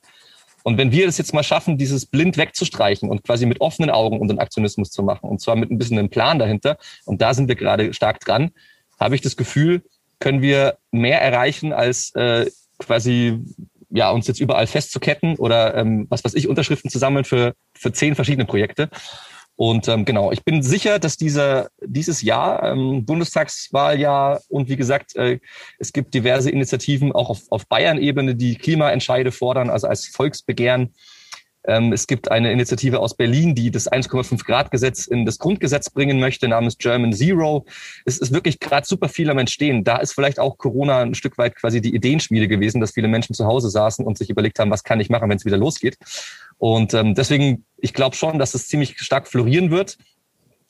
Und wenn wir es jetzt mal schaffen, dieses blind wegzustreichen und quasi mit offenen Augen unseren Aktionismus zu machen, und zwar mit ein bisschen einem Plan dahinter, und da sind wir gerade stark dran, habe ich das Gefühl, können wir mehr erreichen als äh, quasi ja, uns jetzt überall festzuketten oder ähm, was weiß ich, Unterschriften zu sammeln für, für zehn verschiedene Projekte. Und ähm, genau, ich bin sicher, dass dieser, dieses Jahr, ähm, Bundestagswahljahr und wie gesagt, äh, es gibt diverse Initiativen auch auf, auf Bayern-Ebene, die Klimaentscheide fordern, also als Volksbegehren es gibt eine Initiative aus Berlin, die das 1,5 Grad Gesetz in das Grundgesetz bringen möchte, namens German Zero. Es ist wirklich gerade super viel am Entstehen. Da ist vielleicht auch Corona ein Stück weit quasi die Ideenschmiede gewesen, dass viele Menschen zu Hause saßen und sich überlegt haben, was kann ich machen, wenn es wieder losgeht. Und ähm, deswegen, ich glaube schon, dass es ziemlich stark florieren wird.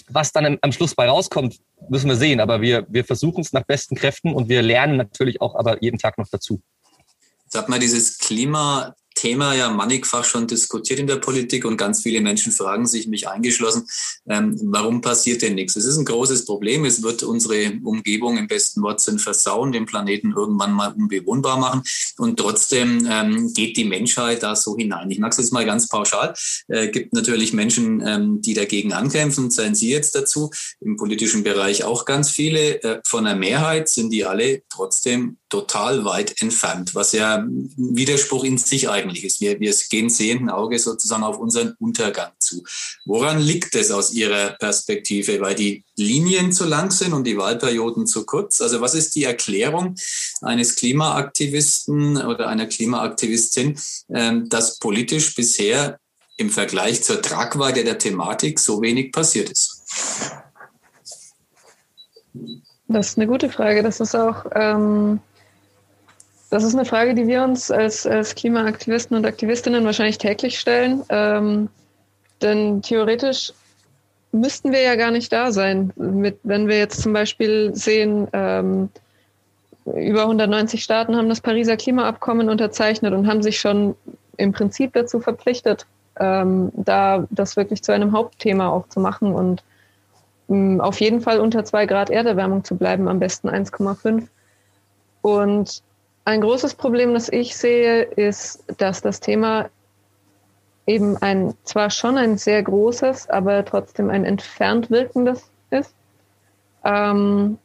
Was dann am Schluss bei rauskommt, müssen wir sehen. Aber wir, wir versuchen es nach besten Kräften und wir lernen natürlich auch aber jeden Tag noch dazu. Jetzt man dieses Klima Thema ja mannigfach schon diskutiert in der Politik und ganz viele Menschen fragen sich, mich eingeschlossen, ähm, warum passiert denn nichts? Es ist ein großes Problem. Es wird unsere Umgebung im besten Wortsinn versauen, den Planeten irgendwann mal unbewohnbar machen. Und trotzdem ähm, geht die Menschheit da so hinein. Ich mag es jetzt mal ganz pauschal. Äh, gibt natürlich Menschen, ähm, die dagegen ankämpfen. Seien Sie jetzt dazu. Im politischen Bereich auch ganz viele. Äh, von der Mehrheit sind die alle trotzdem total weit entfernt, was ja ein Widerspruch in sich eigentlich ist. Wir, wir gehen sehenden Auge sozusagen auf unseren Untergang zu. Woran liegt es aus Ihrer Perspektive? Weil die Linien zu lang sind und die Wahlperioden zu kurz? Also was ist die Erklärung eines Klimaaktivisten oder einer Klimaaktivistin, ähm, dass politisch bisher im Vergleich zur Tragweite der Thematik so wenig passiert ist? Das ist eine gute Frage. Das ist auch ähm, das ist eine Frage, die wir uns als, als Klimaaktivisten und Aktivistinnen wahrscheinlich täglich stellen. Ähm, denn theoretisch müssten wir ja gar nicht da sein. Mit, wenn wir jetzt zum Beispiel sehen, ähm, über 190 Staaten haben das Pariser Klimaabkommen unterzeichnet und haben sich schon im Prinzip dazu verpflichtet, ähm, da das wirklich zu einem Hauptthema auch zu machen und ähm, auf jeden Fall unter zwei Grad Erderwärmung zu bleiben, am besten 1,5. Und ein großes Problem, das ich sehe, ist, dass das Thema eben ein, zwar schon ein sehr großes, aber trotzdem ein entfernt wirkendes ist. Ähm,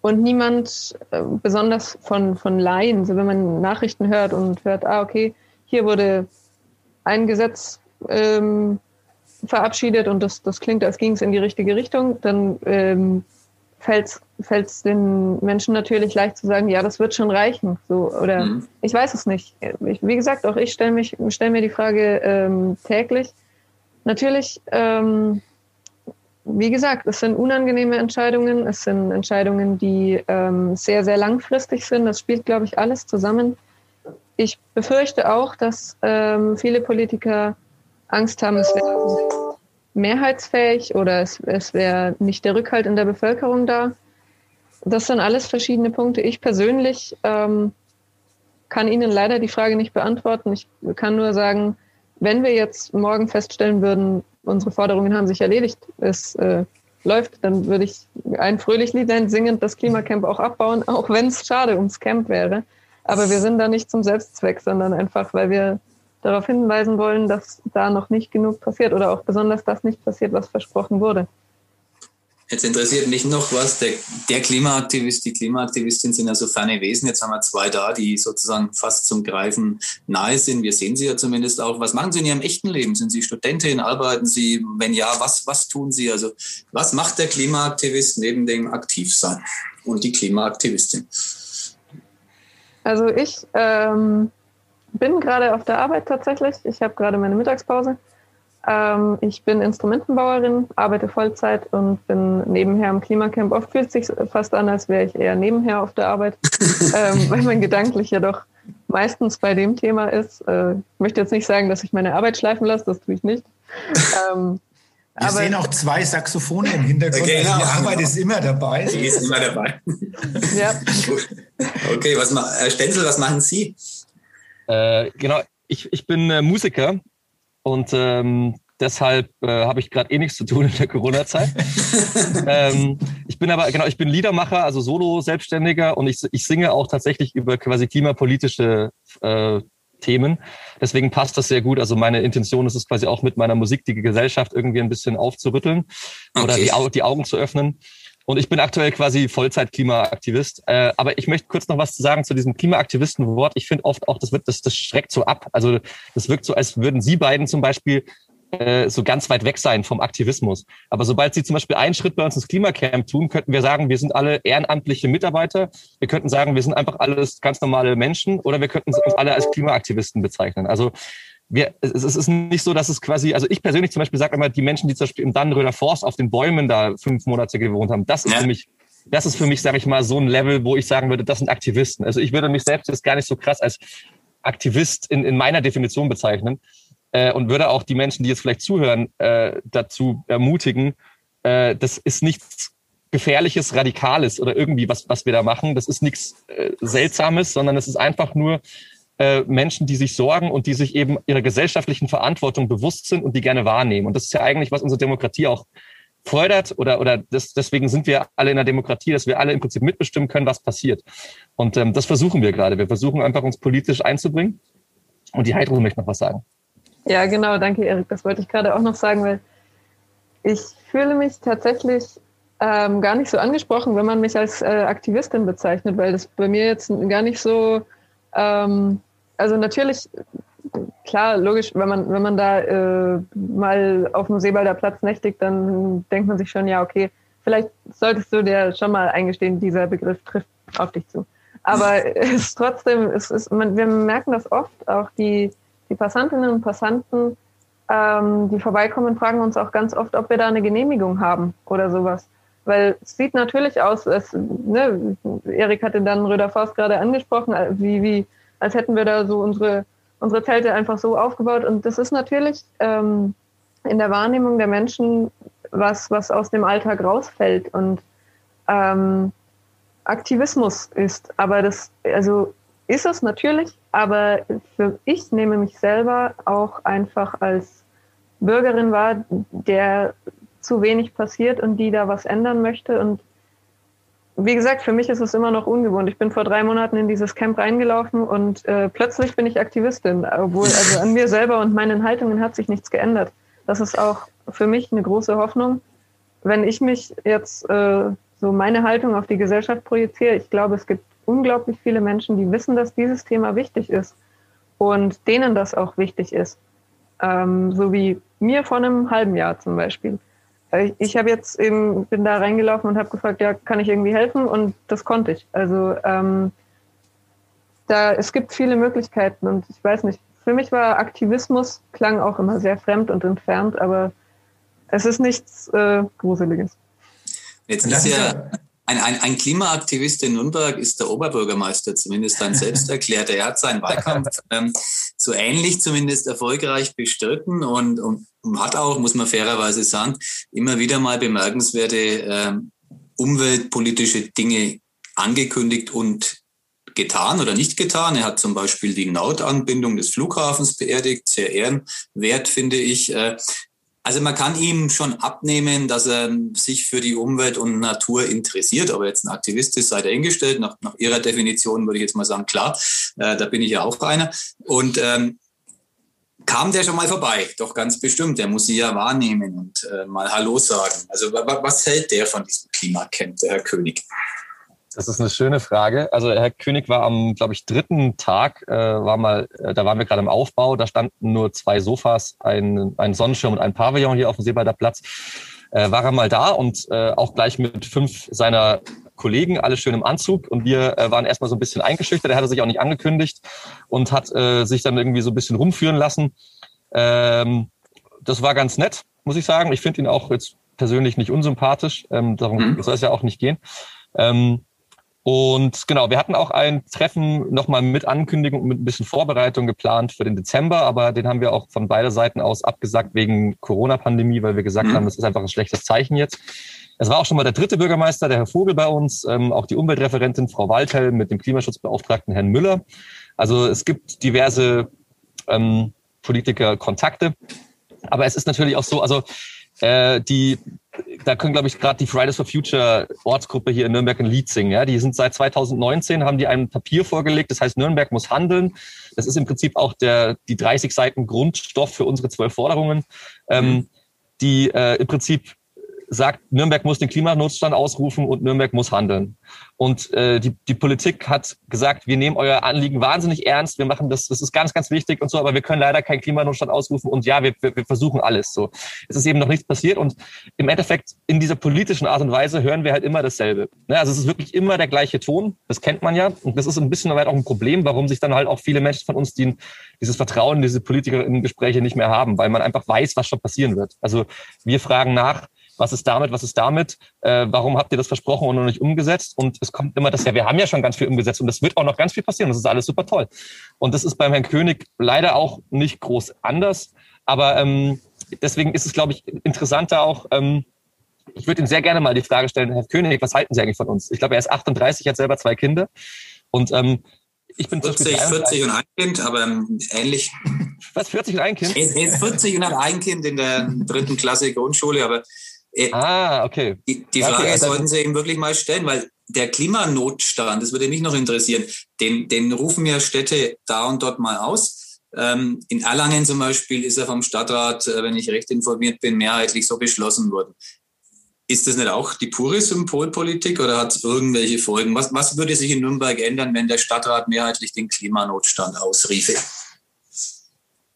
und niemand, äh, besonders von, von Laien, so wenn man Nachrichten hört und hört, ah, okay, hier wurde ein Gesetz ähm, verabschiedet und das, das klingt, als ging es in die richtige Richtung, dann ähm, fällt es den Menschen natürlich leicht zu sagen, ja, das wird schon reichen. So, oder mhm. ich weiß es nicht. Ich, wie gesagt, auch ich stelle stell mir die Frage ähm, täglich. Natürlich, ähm, wie gesagt, es sind unangenehme Entscheidungen, es sind Entscheidungen, die ähm, sehr, sehr langfristig sind. Das spielt, glaube ich, alles zusammen. Ich befürchte auch, dass ähm, viele Politiker Angst haben, es wäre mehrheitsfähig oder es, es wäre nicht der Rückhalt in der Bevölkerung da. Das sind alles verschiedene Punkte. Ich persönlich ähm, kann Ihnen leider die Frage nicht beantworten. Ich kann nur sagen, wenn wir jetzt morgen feststellen würden, unsere Forderungen haben sich erledigt, es äh, läuft, dann würde ich ein fröhlich Lied singend das Klimacamp auch abbauen, auch wenn es schade ums Camp wäre. Aber wir sind da nicht zum Selbstzweck, sondern einfach, weil wir darauf hinweisen wollen, dass da noch nicht genug passiert oder auch besonders das nicht passiert, was versprochen wurde. Jetzt interessiert mich noch was. Der, der, Klimaaktivist, die Klimaaktivistin sind ja so ferne Wesen. Jetzt haben wir zwei da, die sozusagen fast zum Greifen nahe sind. Wir sehen sie ja zumindest auch. Was machen Sie in Ihrem echten Leben? Sind Sie Studentin? Arbeiten Sie? Wenn ja, was, was tun Sie? Also, was macht der Klimaaktivist neben dem Aktivsein und die Klimaaktivistin? Also, ich ähm, bin gerade auf der Arbeit tatsächlich. Ich habe gerade meine Mittagspause. Ähm, ich bin Instrumentenbauerin, arbeite Vollzeit und bin nebenher im Klimacamp. Oft fühlt es sich fast an, als wäre ich eher nebenher auf der Arbeit, ähm, weil man gedanklich ja doch meistens bei dem Thema ist. Äh, ich möchte jetzt nicht sagen, dass ich meine Arbeit schleifen lasse, das tue ich nicht. Ähm, wir aber sehen auch zwei Saxophone im Hintergrund. Okay, also die genau. Arbeit ist immer dabei. Die ist immer dabei. ja. Okay, was, Herr Stenzel, was machen Sie? Äh, genau, ich, ich bin äh, Musiker und ähm, deshalb äh, habe ich gerade eh nichts zu tun in der Corona-Zeit. ähm, ich bin aber, genau, ich bin Liedermacher, also Solo-Selbstständiger und ich, ich singe auch tatsächlich über quasi klimapolitische äh, Themen. Deswegen passt das sehr gut. Also meine Intention ist es quasi auch mit meiner Musik die Gesellschaft irgendwie ein bisschen aufzurütteln okay. oder die, die Augen zu öffnen. Und ich bin aktuell quasi Vollzeit-Klimaaktivist. Äh, aber ich möchte kurz noch was zu sagen zu diesem Klimaaktivisten-Wort. Ich finde oft auch, das wird, das, das schreckt so ab. Also das wirkt so, als würden Sie beiden zum Beispiel äh, so ganz weit weg sein vom Aktivismus. Aber sobald Sie zum Beispiel einen Schritt bei uns ins Klimacamp tun, könnten wir sagen, wir sind alle ehrenamtliche Mitarbeiter. Wir könnten sagen, wir sind einfach alles ganz normale Menschen oder wir könnten uns alle als Klimaaktivisten bezeichnen. Also wir, es, es ist nicht so, dass es quasi, also ich persönlich zum Beispiel sage immer, die Menschen, die zum Beispiel im Dannenröder Forst auf den Bäumen da fünf Monate gewohnt haben, das ist ja. für mich, das ist für mich, sage ich mal, so ein Level, wo ich sagen würde, das sind Aktivisten. Also ich würde mich selbst jetzt gar nicht so krass als Aktivist in, in meiner Definition bezeichnen äh, und würde auch die Menschen, die jetzt vielleicht zuhören, äh, dazu ermutigen, äh, das ist nichts Gefährliches, Radikales oder irgendwie was, was wir da machen. Das ist nichts äh, Seltsames, sondern es ist einfach nur äh, Menschen, die sich sorgen und die sich eben ihrer gesellschaftlichen Verantwortung bewusst sind und die gerne wahrnehmen. Und das ist ja eigentlich, was unsere Demokratie auch fördert oder, oder das, deswegen sind wir alle in der Demokratie, dass wir alle im Prinzip mitbestimmen können, was passiert. Und ähm, das versuchen wir gerade. Wir versuchen einfach, uns politisch einzubringen. Und die Heidrun möchte noch was sagen. Ja, genau. Danke, Erik. Das wollte ich gerade auch noch sagen, weil ich fühle mich tatsächlich ähm, gar nicht so angesprochen, wenn man mich als äh, Aktivistin bezeichnet, weil das bei mir jetzt gar nicht so ähm, also natürlich, klar, logisch, wenn man, wenn man da äh, mal auf dem Seebalder Platz nächtigt, dann denkt man sich schon, ja, okay, vielleicht solltest du dir schon mal eingestehen, dieser Begriff trifft auf dich zu. Aber es ist trotzdem, es ist, man, wir merken das oft, auch die, die Passantinnen und Passanten, ähm, die vorbeikommen, fragen uns auch ganz oft, ob wir da eine Genehmigung haben oder sowas. Weil es sieht natürlich aus, als, ne, Erik hatte dann Röder Faust gerade angesprochen, wie, wie als hätten wir da so unsere, unsere Zelte einfach so aufgebaut. Und das ist natürlich ähm, in der Wahrnehmung der Menschen was, was aus dem Alltag rausfällt und ähm, Aktivismus ist. Aber das, also ist es natürlich, aber für ich nehme mich selber auch einfach als Bürgerin wahr, der zu wenig passiert und die da was ändern möchte und wie gesagt, für mich ist es immer noch ungewohnt. Ich bin vor drei Monaten in dieses Camp reingelaufen und äh, plötzlich bin ich Aktivistin, obwohl also an mir selber und meinen Haltungen hat sich nichts geändert. Das ist auch für mich eine große Hoffnung. Wenn ich mich jetzt äh, so meine Haltung auf die Gesellschaft projiziere, ich glaube, es gibt unglaublich viele Menschen, die wissen, dass dieses Thema wichtig ist und denen das auch wichtig ist. Ähm, so wie mir vor einem halben Jahr zum Beispiel. Ich, ich habe jetzt eben, bin da reingelaufen und habe gefragt, ja, kann ich irgendwie helfen? Und das konnte ich. Also ähm, da, es gibt viele Möglichkeiten und ich weiß nicht, für mich war Aktivismus, klang auch immer sehr fremd und entfernt, aber es ist nichts äh, Gruseliges. Jetzt ist ja ein, ein, ein Klimaaktivist in Nürnberg ist der Oberbürgermeister, zumindest dann selbst erklärt. Er hat seinen Wahlkampf ähm, so ähnlich zumindest erfolgreich bestritten und, und hat auch, muss man fairerweise sagen, immer wieder mal bemerkenswerte ähm, umweltpolitische Dinge angekündigt und getan oder nicht getan. Er hat zum Beispiel die Nautanbindung des Flughafens beerdigt, sehr ehrenwert, finde ich. Äh, also man kann ihm schon abnehmen, dass er sich für die Umwelt und Natur interessiert. Aber jetzt ein Aktivist ist, sei dahingestellt. Nach, nach Ihrer Definition würde ich jetzt mal sagen, klar, äh, da bin ich ja auch einer. Und ähm, kam der schon mal vorbei? Doch ganz bestimmt. Der muss sie ja wahrnehmen und äh, mal Hallo sagen. Also was hält der von diesem Klimacamp, der Herr König? Das ist eine schöne Frage. Also Herr König war am, glaube ich, dritten Tag, äh, war mal, äh, da waren wir gerade im Aufbau, da standen nur zwei Sofas, ein, ein Sonnenschirm und ein Pavillon hier auf dem Seebalder Platz. Äh, war er mal da und äh, auch gleich mit fünf seiner Kollegen, alle schön im Anzug. Und wir äh, waren erstmal so ein bisschen eingeschüchtert. Er hatte sich auch nicht angekündigt und hat äh, sich dann irgendwie so ein bisschen rumführen lassen. Ähm, das war ganz nett, muss ich sagen. Ich finde ihn auch jetzt persönlich nicht unsympathisch. Ähm, darum mhm. soll es ja auch nicht gehen. Ähm, und genau, wir hatten auch ein Treffen nochmal mit Ankündigung, mit ein bisschen Vorbereitung geplant für den Dezember, aber den haben wir auch von beider Seiten aus abgesagt wegen Corona-Pandemie, weil wir gesagt mhm. haben, das ist einfach ein schlechtes Zeichen jetzt. Es war auch schon mal der dritte Bürgermeister, der Herr Vogel bei uns, ähm, auch die Umweltreferentin Frau Waldhell mit dem Klimaschutzbeauftragten Herrn Müller. Also es gibt diverse ähm, Politiker-Kontakte. Aber es ist natürlich auch so, also äh, die, da können, glaube ich, gerade die Fridays for Future Ortsgruppe hier in Nürnberg ein Lied singen. Ja? Die sind seit 2019, haben die ein Papier vorgelegt, das heißt, Nürnberg muss handeln. Das ist im Prinzip auch der, die 30 Seiten Grundstoff für unsere zwölf Forderungen, ähm, mhm. die äh, im Prinzip sagt, Nürnberg muss den Klimanotstand ausrufen und Nürnberg muss handeln. Und äh, die, die Politik hat gesagt, wir nehmen euer Anliegen wahnsinnig ernst, wir machen das, das ist ganz, ganz wichtig und so, aber wir können leider keinen Klimanotstand ausrufen und ja, wir, wir, wir versuchen alles. So, es ist eben noch nichts passiert und im Endeffekt in dieser politischen Art und Weise hören wir halt immer dasselbe. Ne? Also es ist wirklich immer der gleiche Ton, das kennt man ja und das ist ein bisschen weit auch ein Problem, warum sich dann halt auch viele Menschen von uns, die dieses Vertrauen in diese Politikerinnen-Gespräche nicht mehr haben, weil man einfach weiß, was schon passieren wird. Also wir fragen nach, was ist damit, was ist damit, äh, warum habt ihr das versprochen und noch nicht umgesetzt? Und es kommt immer das, ja, wir haben ja schon ganz viel umgesetzt und das wird auch noch ganz viel passieren. Das ist alles super toll. Und das ist beim Herrn König leider auch nicht groß anders. Aber ähm, deswegen ist es, glaube ich, interessanter auch, ähm, ich würde Ihnen sehr gerne mal die Frage stellen, Herr König, was halten Sie eigentlich von uns? Ich glaube, er ist 38, hat selber zwei Kinder. Und ähm, ich bin 40, 40 und ein Kind, aber ähm, ähnlich. Was, 40 und ein Kind? Er ist 40 und hat ein Kind in der dritten Klasse Grundschule, aber ah, okay. Die, die Frage okay, also sollten Sie eben wirklich mal stellen, weil der Klimanotstand, das würde mich noch interessieren, den, den rufen ja Städte da und dort mal aus. Ähm, in Erlangen zum Beispiel ist er vom Stadtrat, äh, wenn ich recht informiert bin, mehrheitlich so beschlossen worden. Ist das nicht auch die pure Symbolpolitik oder hat es irgendwelche Folgen? Was, was würde sich in Nürnberg ändern, wenn der Stadtrat mehrheitlich den Klimanotstand ausriefe?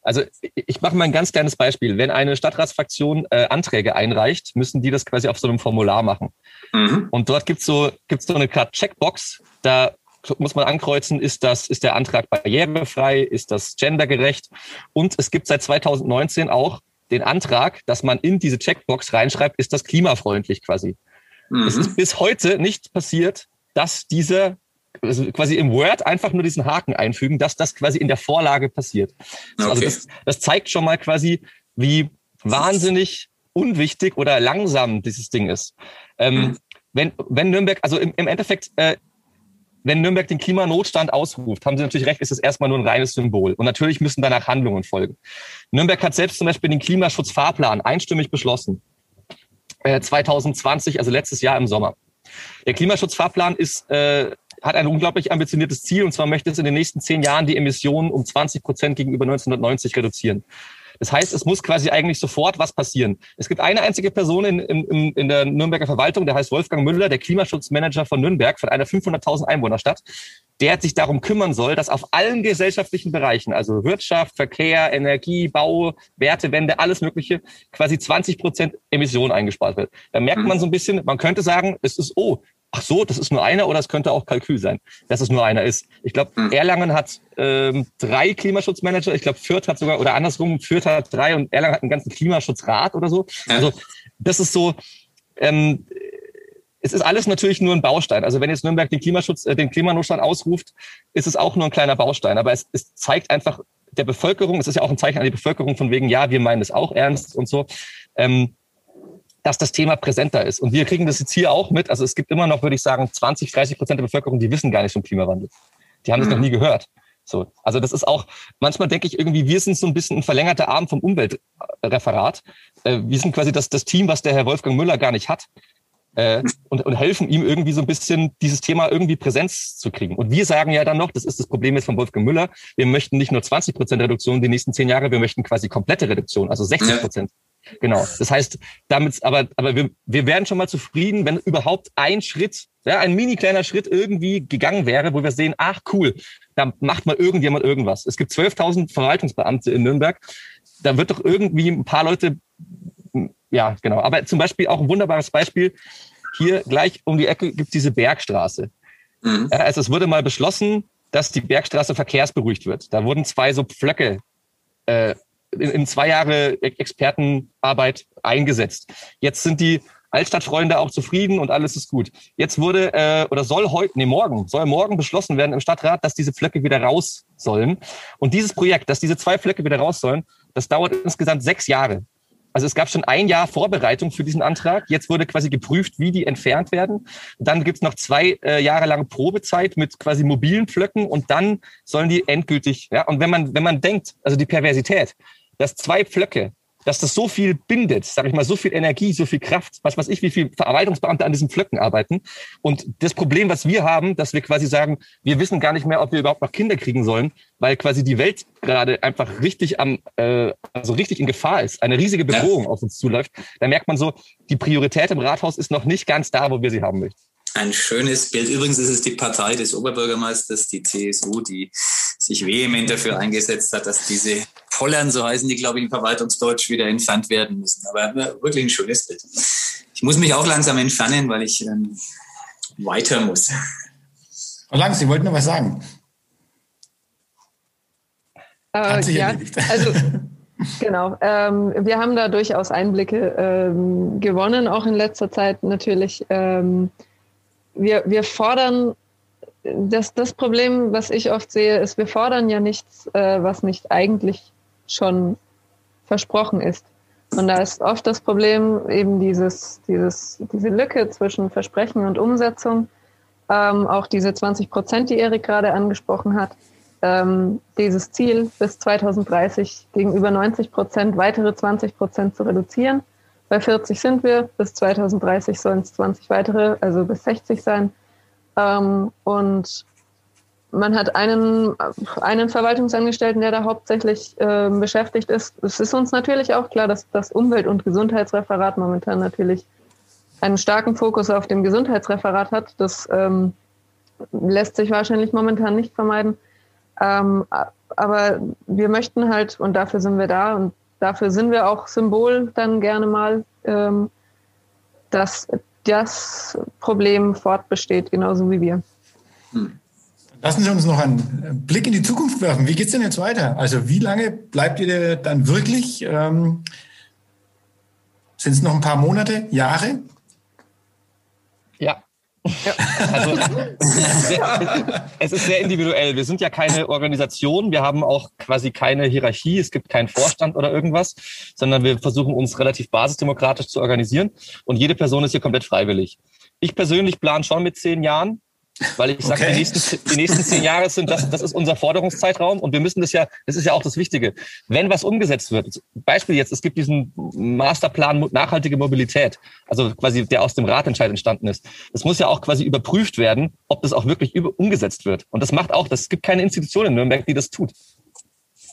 Also ich mache mal ein ganz kleines Beispiel. Wenn eine Stadtratsfraktion äh, Anträge einreicht, müssen die das quasi auf so einem Formular machen. Mhm. Und dort gibt's so, gibt's so eine Checkbox, da muss man ankreuzen, ist das, ist der Antrag barrierefrei, ist das gendergerecht? Und es gibt seit 2019 auch den Antrag, dass man in diese Checkbox reinschreibt, ist das klimafreundlich quasi. Mhm. Es ist bis heute nicht passiert, dass dieser also quasi im Word einfach nur diesen Haken einfügen, dass das quasi in der Vorlage passiert. Also okay. Also das, das zeigt schon mal quasi, wie wahnsinnig unwichtig oder langsam dieses Ding ist. Ähm, mhm. wenn, wenn Nürnberg, also im, im Endeffekt, äh, wenn Nürnberg den Klimanotstand ausruft, haben Sie natürlich recht, ist es erstmal nur ein reines Symbol. Und natürlich müssen danach Handlungen folgen. Nürnberg hat selbst zum Beispiel den Klimaschutzfahrplan einstimmig beschlossen. Äh, 2020, also letztes Jahr im Sommer. Der Klimaschutzfahrplan ist äh, hat ein unglaublich ambitioniertes Ziel und zwar möchte es in den nächsten zehn Jahren die Emissionen um 20 Prozent gegenüber 1990 reduzieren. Das heißt, es muss quasi eigentlich sofort was passieren. Es gibt eine einzige Person in, in, in der Nürnberger Verwaltung, der heißt Wolfgang Müller, der Klimaschutzmanager von Nürnberg, von einer 500.000 Einwohnerstadt, der sich darum kümmern soll, dass auf allen gesellschaftlichen Bereichen, also Wirtschaft, Verkehr, Energie, Bau, Wertewende, alles Mögliche, quasi 20 Prozent Emissionen eingespart wird. Da merkt man so ein bisschen, man könnte sagen, es ist, oh, ach so, das ist nur einer oder es könnte auch Kalkül sein, dass es nur einer ist. Ich glaube, hm. Erlangen hat ähm, drei Klimaschutzmanager, ich glaube, Fürth hat sogar, oder andersrum, Fürth hat drei und Erlangen hat einen ganzen Klimaschutzrat oder so. Ja. Also das ist so, ähm, es ist alles natürlich nur ein Baustein. Also wenn jetzt Nürnberg den Klimaschutz, äh, den Klimanotstand ausruft, ist es auch nur ein kleiner Baustein. Aber es, es zeigt einfach der Bevölkerung, es ist ja auch ein Zeichen an die Bevölkerung von wegen, ja, wir meinen es auch ernst und so. Ähm, dass das Thema präsenter ist. Und wir kriegen das jetzt hier auch mit. Also es gibt immer noch, würde ich sagen, 20, 30 Prozent der Bevölkerung, die wissen gar nicht vom Klimawandel. Die haben mhm. das noch nie gehört. So, also das ist auch, manchmal denke ich irgendwie, wir sind so ein bisschen ein verlängerter Arm vom Umweltreferat. Äh, wir sind quasi das, das Team, was der Herr Wolfgang Müller gar nicht hat. Äh, und, und helfen ihm irgendwie so ein bisschen, dieses Thema irgendwie Präsenz zu kriegen. Und wir sagen ja dann noch, das ist das Problem jetzt von Wolfgang Müller, wir möchten nicht nur 20 Prozent Reduktion die nächsten zehn Jahre, wir möchten quasi komplette Reduktion, also 60 Prozent. Genau. Das heißt, damit, aber, aber wir, wir wären schon mal zufrieden, wenn überhaupt ein Schritt, ja, ein mini kleiner Schritt irgendwie gegangen wäre, wo wir sehen, ach cool, da macht mal irgendjemand irgendwas. Es gibt 12.000 Verwaltungsbeamte in Nürnberg. Da wird doch irgendwie ein paar Leute, ja, genau. Aber zum Beispiel auch ein wunderbares Beispiel. Hier gleich um die Ecke gibt es diese Bergstraße. Mhm. Also es wurde mal beschlossen, dass die Bergstraße verkehrsberuhigt wird. Da wurden zwei so Pflöcke äh, in, in zwei Jahre Expertenarbeit eingesetzt. Jetzt sind die Altstadtfreunde auch zufrieden und alles ist gut. Jetzt wurde äh, oder soll heute, nee, morgen, soll morgen beschlossen werden im Stadtrat, dass diese Flöcke wieder raus sollen. Und dieses Projekt, dass diese zwei Flöcke wieder raus sollen, das dauert insgesamt sechs Jahre. Also es gab schon ein Jahr Vorbereitung für diesen Antrag. Jetzt wurde quasi geprüft, wie die entfernt werden. Dann gibt es noch zwei äh, Jahre lange Probezeit mit quasi mobilen Flöcken und dann sollen die endgültig, ja, und wenn man, wenn man denkt, also die Perversität, dass zwei Pflöcke dass das so viel bindet, sage ich mal, so viel Energie, so viel Kraft, was weiß ich, wie viel Verarbeitungsbeamte an diesen Pflöcken arbeiten. Und das Problem, was wir haben, dass wir quasi sagen, wir wissen gar nicht mehr, ob wir überhaupt noch Kinder kriegen sollen, weil quasi die Welt gerade einfach richtig am, äh, also richtig in Gefahr ist, eine riesige Bedrohung ja. auf uns zuläuft. Da merkt man so, die Priorität im Rathaus ist noch nicht ganz da, wo wir sie haben möchten. Ein schönes Bild. Übrigens ist es die Partei des Oberbürgermeisters, die CSU, die sich vehement dafür eingesetzt hat, dass diese Pollern, so heißen die, glaube ich, in Verwaltungsdeutsch, wieder entfernt werden müssen. Aber wirklich ein schönes Bild. Ich muss mich auch langsam entfernen, weil ich ähm, weiter muss. Und lang, Sie wollten noch was sagen. Äh, ja, also genau. Ähm, wir haben da durchaus Einblicke ähm, gewonnen, auch in letzter Zeit natürlich. Ähm, wir, wir fordern, das, das Problem, was ich oft sehe, ist, wir fordern ja nichts, äh, was nicht eigentlich schon versprochen ist. Und da ist oft das Problem eben dieses, dieses, diese Lücke zwischen Versprechen und Umsetzung. Ähm, auch diese 20 Prozent, die Erik gerade angesprochen hat. Ähm, dieses Ziel bis 2030 gegenüber 90 Prozent weitere 20 Prozent zu reduzieren. Bei 40 sind wir, bis 2030 sollen es 20 weitere, also bis 60 sein. Ähm, und man hat einen, einen Verwaltungsangestellten, der da hauptsächlich äh, beschäftigt ist. Es ist uns natürlich auch klar, dass das Umwelt- und Gesundheitsreferat momentan natürlich einen starken Fokus auf dem Gesundheitsreferat hat. Das ähm, lässt sich wahrscheinlich momentan nicht vermeiden. Ähm, aber wir möchten halt, und dafür sind wir da, und dafür sind wir auch Symbol dann gerne mal, ähm, dass das Problem fortbesteht, genauso wie wir. Hm. Lassen Sie uns noch einen Blick in die Zukunft werfen. Wie geht es denn jetzt weiter? Also wie lange bleibt ihr dann wirklich? Ähm, Sind es noch ein paar Monate, Jahre? Ja, ja. Also, es ist sehr individuell. Wir sind ja keine Organisation. Wir haben auch quasi keine Hierarchie. Es gibt keinen Vorstand oder irgendwas, sondern wir versuchen uns relativ basisdemokratisch zu organisieren. Und jede Person ist hier komplett freiwillig. Ich persönlich plane schon mit zehn Jahren. Weil ich sage, okay. die, nächsten, die nächsten zehn Jahre sind das, das ist unser Forderungszeitraum und wir müssen das ja, das ist ja auch das Wichtige. Wenn was umgesetzt wird, Beispiel jetzt, es gibt diesen Masterplan nachhaltige Mobilität, also quasi der aus dem Ratentscheid entstanden ist. Das muss ja auch quasi überprüft werden, ob das auch wirklich umgesetzt wird. Und das macht auch, das gibt keine Institution in Nürnberg, die das tut.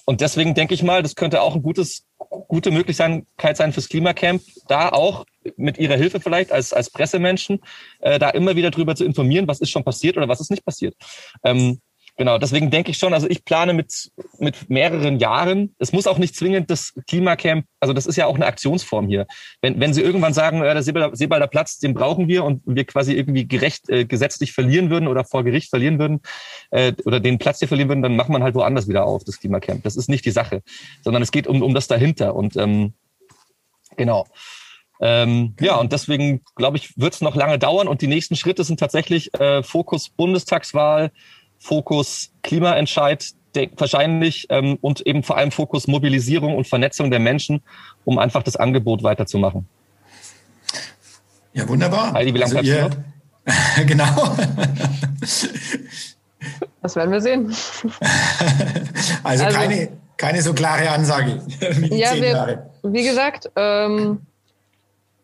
Und deswegen denke ich mal, das könnte auch ein gutes, gute Möglichkeit sein fürs Klimacamp, da auch mit ihrer Hilfe vielleicht als, als Pressemenschen, äh, da immer wieder drüber zu informieren, was ist schon passiert oder was ist nicht passiert. Ähm, Genau, deswegen denke ich schon, also ich plane mit, mit mehreren Jahren. Es muss auch nicht zwingend das Klimacamp, also das ist ja auch eine Aktionsform hier. Wenn, wenn Sie irgendwann sagen, ja, der Seebalder Platz, den brauchen wir und wir quasi irgendwie gerecht äh, gesetzlich verlieren würden oder vor Gericht verlieren würden äh, oder den Platz hier verlieren würden, dann macht man halt woanders wieder auf, das Klimacamp. Das ist nicht die Sache, sondern es geht um, um das dahinter. Und ähm, genau. Ähm, ja, und deswegen glaube ich, wird es noch lange dauern und die nächsten Schritte sind tatsächlich äh, Fokus Bundestagswahl, Fokus Klimaentscheid wahrscheinlich ähm, und eben vor allem Fokus Mobilisierung und Vernetzung der Menschen, um einfach das Angebot weiterzumachen. Ja, wunderbar. Heidi, wie lange also ihr, Genau. Das werden wir sehen. also, also keine, keine so klare Ansage. Wie ja, wir, wie gesagt, ähm,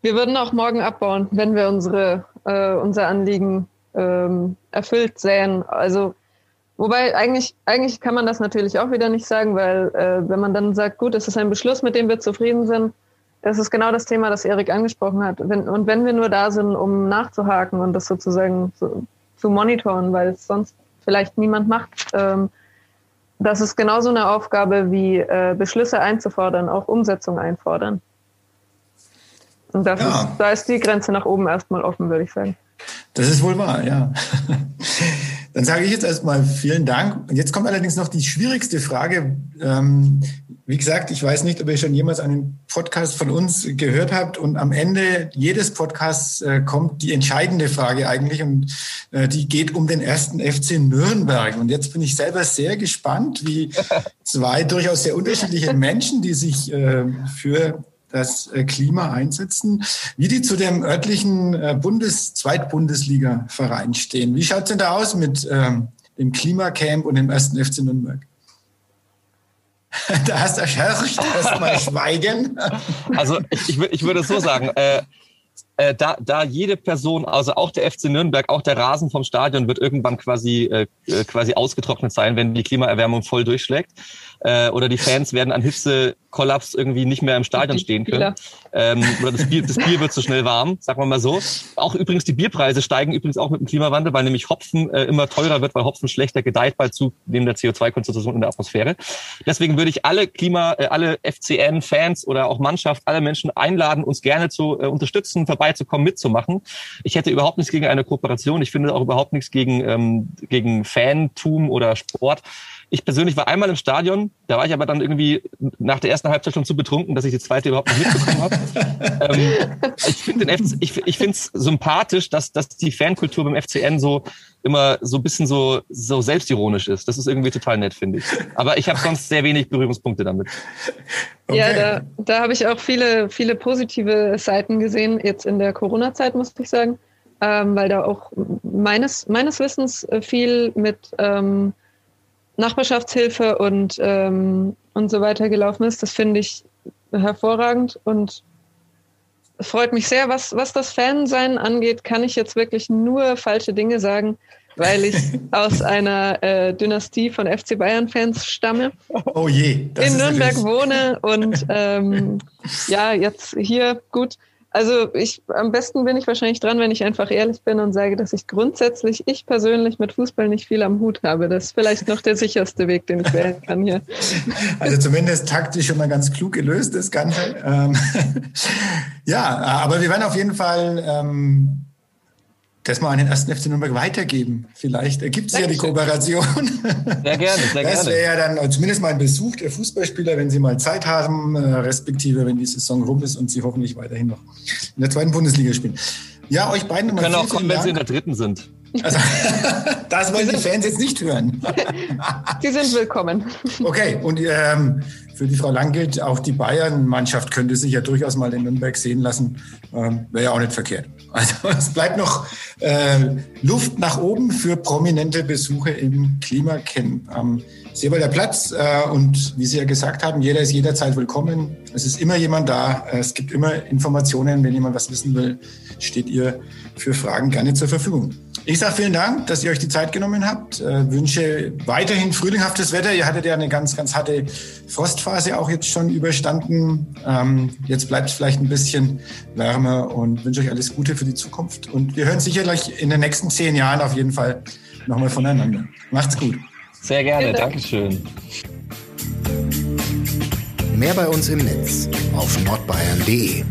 wir würden auch morgen abbauen, wenn wir unsere, äh, unser Anliegen ähm, erfüllt sehen. Also Wobei eigentlich, eigentlich kann man das natürlich auch wieder nicht sagen, weil äh, wenn man dann sagt, gut, es ist ein Beschluss, mit dem wir zufrieden sind, das ist genau das Thema, das Erik angesprochen hat. Wenn, und wenn wir nur da sind, um nachzuhaken und das sozusagen zu, zu monitoren, weil es sonst vielleicht niemand macht, ähm, das ist genauso eine Aufgabe wie äh, Beschlüsse einzufordern, auch Umsetzung einfordern. Und das ja. ist, da ist die Grenze nach oben erstmal offen, würde ich sagen. Das ist wohl wahr, ja. Dann sage ich jetzt erstmal vielen Dank. Und jetzt kommt allerdings noch die schwierigste Frage. Ähm, wie gesagt, ich weiß nicht, ob ihr schon jemals einen Podcast von uns gehört habt. Und am Ende jedes Podcasts äh, kommt die entscheidende Frage eigentlich. Und äh, die geht um den ersten FC Nürnberg. Und jetzt bin ich selber sehr gespannt, wie zwei durchaus sehr unterschiedliche Menschen, die sich äh, für das äh, Klima einsetzen, wie die zu dem örtlichen äh, Bundes-, Zweitbundesliga-Verein stehen. Wie schaut es denn da aus mit ähm, dem Klimacamp und dem ersten FC Nürnberg? Da hast du erstmal Schweigen. Also ich, ich, würde so sagen, äh, äh, da, da jede Person, also auch der FC Nürnberg, auch der Rasen vom Stadion wird irgendwann quasi, äh, äh, quasi ausgetrocknet sein, wenn die Klimaerwärmung voll durchschlägt. Äh, oder die Fans werden an Hitzekollaps irgendwie nicht mehr im Stadion stehen können. Ähm, oder das Bier, das Bier wird zu so schnell warm, sagen wir mal so. Auch übrigens die Bierpreise steigen übrigens auch mit dem Klimawandel, weil nämlich Hopfen äh, immer teurer wird, weil Hopfen schlechter gedeiht bei zunehmender CO2-Konzentration in der Atmosphäre. Deswegen würde ich alle Klima, äh, alle FCN-Fans oder auch Mannschaft, alle Menschen einladen, uns gerne zu äh, unterstützen, vorbeizukommen, mitzumachen. Ich hätte überhaupt nichts gegen eine Kooperation. Ich finde auch überhaupt nichts gegen, ähm, gegen Fantum oder Sport. Ich persönlich war einmal im Stadion, da war ich aber dann irgendwie nach der ersten Halbzeit schon zu betrunken, dass ich die zweite überhaupt nicht mitbekommen habe. ähm, ich finde ich, ich es sympathisch, dass, dass die Fankultur beim FCN so immer so ein bisschen so, so selbstironisch ist. Das ist irgendwie total nett, finde ich. Aber ich habe sonst sehr wenig Berührungspunkte damit. Okay. Ja, da, da habe ich auch viele, viele positive Seiten gesehen, jetzt in der Corona-Zeit, muss ich sagen. Ähm, weil da auch meines, meines Wissens viel mit ähm, Nachbarschaftshilfe und, ähm, und so weiter gelaufen ist. Das finde ich hervorragend und freut mich sehr. Was, was das Fansein angeht, kann ich jetzt wirklich nur falsche Dinge sagen, weil ich aus einer äh, Dynastie von FC Bayern-Fans stamme. Oh je. in Nürnberg wohne und ähm, ja, jetzt hier gut also ich am besten bin ich wahrscheinlich dran, wenn ich einfach ehrlich bin und sage, dass ich grundsätzlich, ich persönlich mit Fußball nicht viel am Hut habe. Das ist vielleicht noch der sicherste Weg, den ich wählen kann hier. Also zumindest taktisch schon mal ganz klug gelöst, das Ganze. Ähm, ja, aber wir werden auf jeden Fall ähm, das mal an den ersten FC Nürnberg weitergeben. Vielleicht ergibt sich ja die Kooperation. Sehr gerne, sehr gerne. Das wäre ja dann zumindest mal ein Besuch der Fußballspieler, wenn sie mal Zeit haben, äh, respektive wenn die Saison rum ist und sie hoffentlich weiterhin noch in der zweiten Bundesliga spielen. Ja, euch beiden nochmal. Können auch kommen, wenn sie in der dritten sind. Also, das wollen die Fans jetzt nicht hören. Sie sind willkommen. Okay, und ähm, für die Frau Lang gilt, auch die Bayern-Mannschaft könnte sich ja durchaus mal in Nürnberg sehen lassen. Ähm, Wäre ja auch nicht verkehrt. Also es bleibt noch äh, Luft nach oben für prominente Besuche im Klimacamp am Seewalder Platz. Äh, und wie Sie ja gesagt haben, jeder ist jederzeit willkommen. Es ist immer jemand da. Es gibt immer Informationen. Wenn jemand was wissen will, steht ihr für Fragen gerne zur Verfügung. Ich sage vielen Dank, dass ihr euch die Zeit genommen habt. Äh, wünsche weiterhin frühlinghaftes Wetter. Ihr hattet ja eine ganz, ganz harte Frostphase auch jetzt schon überstanden. Ähm, jetzt bleibt es vielleicht ein bisschen wärmer und wünsche euch alles Gute für die Zukunft. Und wir hören sicherlich in den nächsten zehn Jahren auf jeden Fall nochmal voneinander. Macht's gut. Sehr gerne. Dankeschön. Mehr bei uns im Netz auf nordbayern.de.